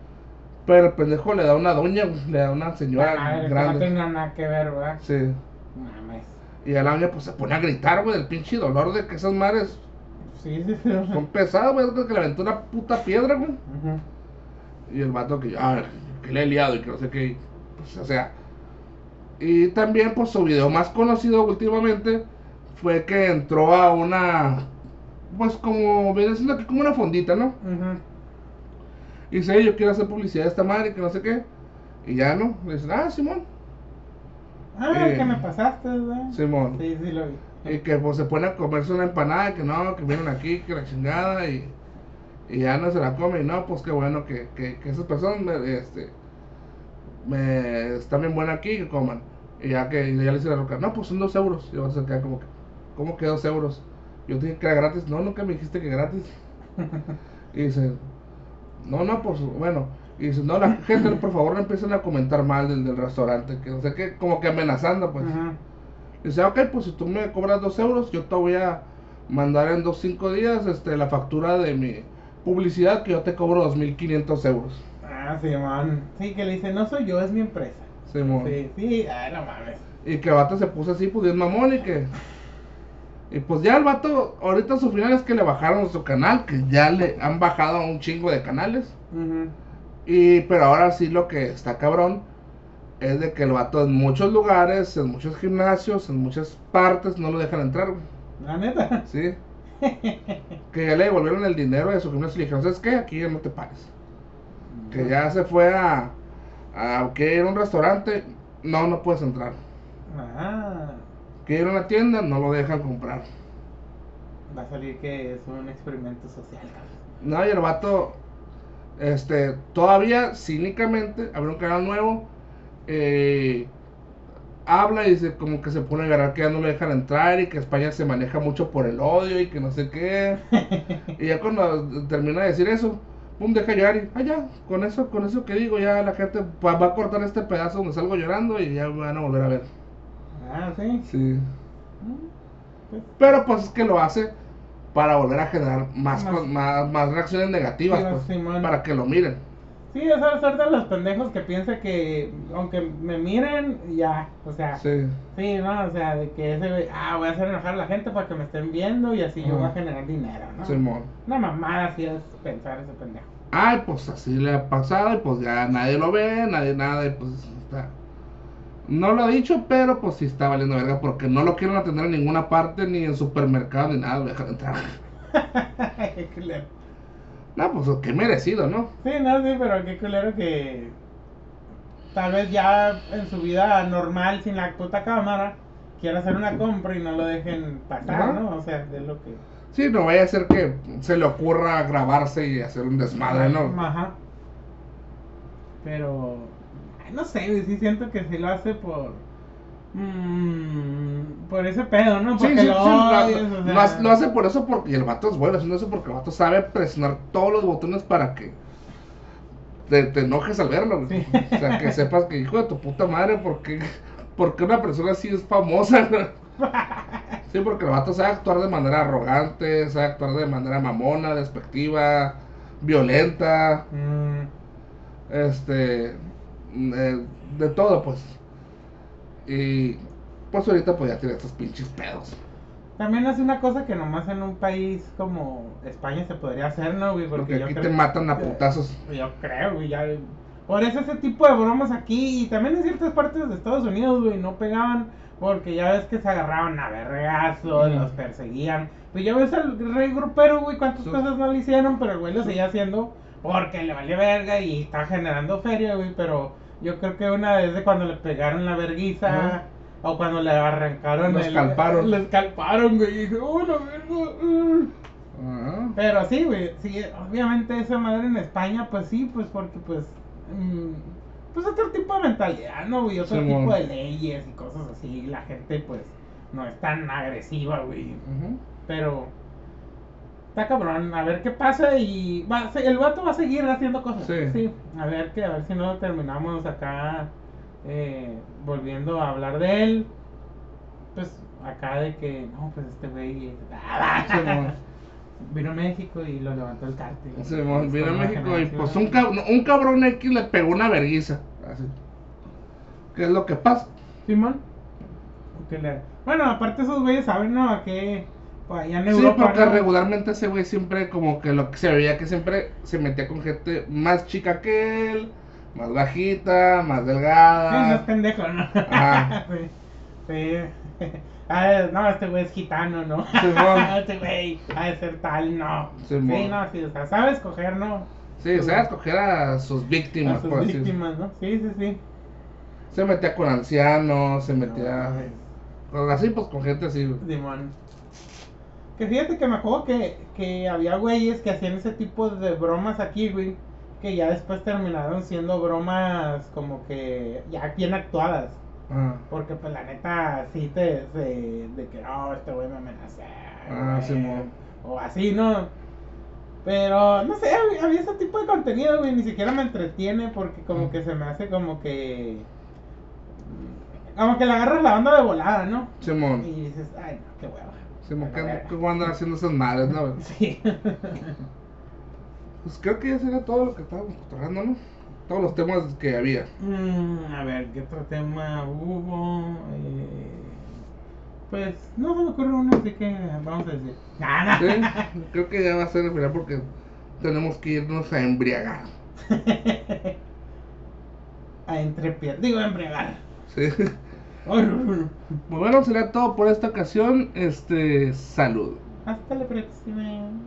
Pero el pendejo le da una doña, güey, le da una señora Ah, que no grande. tenga nada que ver, ¿verdad? Sí. Mames. Y a la doña pues se pone a gritar, güey, del pinche dolor de que esas madres Sí, sí, sí. son pesadas, güey. Que le aventó una puta piedra, güey. Y el vato que, ah, que le he liado y que no sé qué. Pues, o sea. Y también, pues, su video más conocido últimamente fue que entró a una. Pues, como, viene siendo aquí como una fondita, ¿no? Ujú. Y dice, yo quiero hacer publicidad de esta madre, que no sé qué. Y ya, ¿no? Le dicen, ah, Simón. Ah, Eh, que me pasaste, ¿verdad? Simón. Sí, sí, lo vi. Y que pues se pone a comerse una empanada, que no, que vienen aquí, que la chingada, y, y ya no se la come, y no, pues qué bueno que, que, que esas personas me, este, me están bien buenas aquí, que coman. Y ya que y ya le dice la roca, no, pues son dos euros. Y vas a quedar como que, ¿cómo que dos euros? Yo te dije que era gratis, no, nunca me dijiste que gratis. Y dice, no, no, pues bueno. Y dice, no, la gente, por favor, no empiecen a comentar mal del, del restaurante, que no sé qué, como que amenazando, pues. Dice, ok, pues si tú me cobras dos euros, yo te voy a mandar en dos, cinco días este, la factura de mi publicidad que yo te cobro 2.500 euros. Ah, Simón. Sí, que le dice, no soy yo, es mi empresa. Simón. Sí, sí, ah, no mames. Y que el vato se puso así, pues bien mamón y que... Y pues ya el vato, ahorita su final es que le bajaron su canal, que ya le han bajado a un chingo de canales. Y, pero ahora sí lo que está cabrón es de que el vato en muchos lugares, en muchos gimnasios, en muchas partes no lo dejan entrar, güey. La neta. Sí. Que ya le devolvieron el dinero de su gimnasio y le dijeron, ¿sabes qué? Aquí ya no te pares. Que ya se fue a, a que ir a un restaurante, no, no puedes entrar. Ah, Que ir a una tienda, no lo dejan comprar. va a salir que es un experimento social, cabrón. No, y el vato, este, todavía cínicamente, abrió un canal nuevo, eh, habla y dice como que se pone a agarrar que ya no lo dejan entrar y que España se maneja mucho por el odio y que no sé qué. y ya cuando termina de decir eso, pum, deja llorar y, ah, ya, con eso, con eso que digo, ya la gente va, a cortar este pedazo donde salgo llorando y ya me van a volver a ver. Ah, sí. Sí. Mm, pues, Pero pues es que lo hace para volver a generar más, Más- co- más, más reacciones negativas, Sí, pues, para que lo miren. Sí, eso es ser de los pendejos que piensa que aunque me miren, ya, o sea, sí, Sí. ¿no? O sea, de que ese güey, ah, voy a hacer enojar a la gente para que me estén viendo y así yo voy a generar dinero, ¿no? Simón. Una mamada así es pensar ese pendejo. Ay, pues así le ha pasado y pues ya nadie lo ve, nadie nada y pues está. No lo ha dicho, pero pues sí está valiendo verga porque no lo quieren atender en ninguna parte, ni en supermercado, ni nada, lo dejan entrar. No, pues qué merecido, ¿no? Sí, no, sí, pero qué culero que tal vez ya en su vida normal, sin la puta cámara, quiera hacer una compra y no lo dejen pasar, Ajá. ¿no? O sea, de lo que... Sí, no vaya a ser que se le ocurra grabarse y hacer un desmadre, ¿no? Ajá. Pero, no sé, sí siento que sí lo hace por... mm, por ese pedo, ¿no? Sí, Porque sí, sí, lo lo, lo sea. hace- lo hace por eso porque el vato es bueno, haciendo eso porque el vato sabe presionar todos los botones para que te, te enojes al verlo. Sí. O sea, que sepas que hijo de tu puta madre, porque porque una persona así es famosa. Sí, porque el vato sabe actuar de manera arrogante, sabe actuar de manera mamona, despectiva, violenta, Mm, este, eh, de todo, pues. Y pues ahorita ya tiene estos pinches pedos. También es una cosa que nomás en un país como España se podría hacer, ¿no, güey? Porque yo aquí creo- te matan a putazos. Yo creo, güey, ya. Por eso ese tipo de bromas aquí y también en ciertas partes de Estados Unidos, güey, no pegaban porque ya ves que se agarraban a vergazos, Ujú. los perseguían. Pues ya ves al rey grupero, güey, cuántas Sí. cosas no le hicieron, pero el güey lo seguía haciendo porque le valió verga y está generando feria, güey, pero yo creo que una vez de cuando le pegaron la verguiza o cuando le arrancaron Lo el- escalparon. Le escalparon, güey, y dije, oh, la verga. uh". Pero sí, güey, sí, obviamente esa madre en España, pues sí, pues porque pues, mm, pues otro tipo de mentalidad, ¿no, güey? Otro tipo de leyes y cosas así, la gente pues no es tan agresiva, güey, pero está cabrón, a ver qué pasa y va, el vato va a seguir haciendo cosas, Sí. a ver que, a ver si no terminamos acá eh, volviendo a hablar de él, pues acá de que, no, pues este güey... Vino a México y lo levantó el cártel. Es vino a México y pues un cabrón, un cabrón X le pegó una. Así. ¿Qué es lo que pasa? Simón. Le- Bueno, aparte esos güeyes saben, ¿no? A qué. Allá en Sí, porque ¿no? regularmente ese güey siempre como que lo que se veía que siempre se metía con gente más chica que él, más bajita, más Sí, no es delgada. pendejo, ¿no? Ah. sí. Sí. Ah, no, este güey es gitano, ¿no? Este güey ha de ser tal, no. Simón. Sí, no, sí, o sea, sabe escoger, ¿no? Sí, va a escoger a sus A víctimas, sus por así decirlo. víctimas, ¿no? Sí, sí, sí. Se metía con ancianos, se metía No, así pues con gente así. Simón. Que fíjate que me acuerdo que, que había güeyes que hacían ese tipo de bromas aquí, güey. Que ya después terminaron siendo bromas como que ya bien actuadas. Ah, Porque pues la neta sí te... se- de que no, este güey me amenaza. Ah, güey", Simón. O así, ¿no? Pero no sé, había, ese tipo de contenido, güey. Ni siquiera me entretiene porque como que se me hace como que... Como que le agarras la onda de volada, ¿no? Simón. Y dices, ay, no, qué hueva. Simón, A que que andan haciendo esas madres, ¿no? Sí. Pues creo que ya sería todo lo que estábamos cotorreando, ¿no? Todos los temas que había. Mm, a ver, ¿qué otro tema hubo? Eh, pues no se me ocurre uno, así que vamos a decir. Nada. Sí, creo que ya va a ser el final porque tenemos que irnos a embriagar. a entrepiar, digo, a embriagar. Sí. Ay, no, no, no. Muy bueno, sería todo por esta ocasión. Este, salud. Hasta la próxima.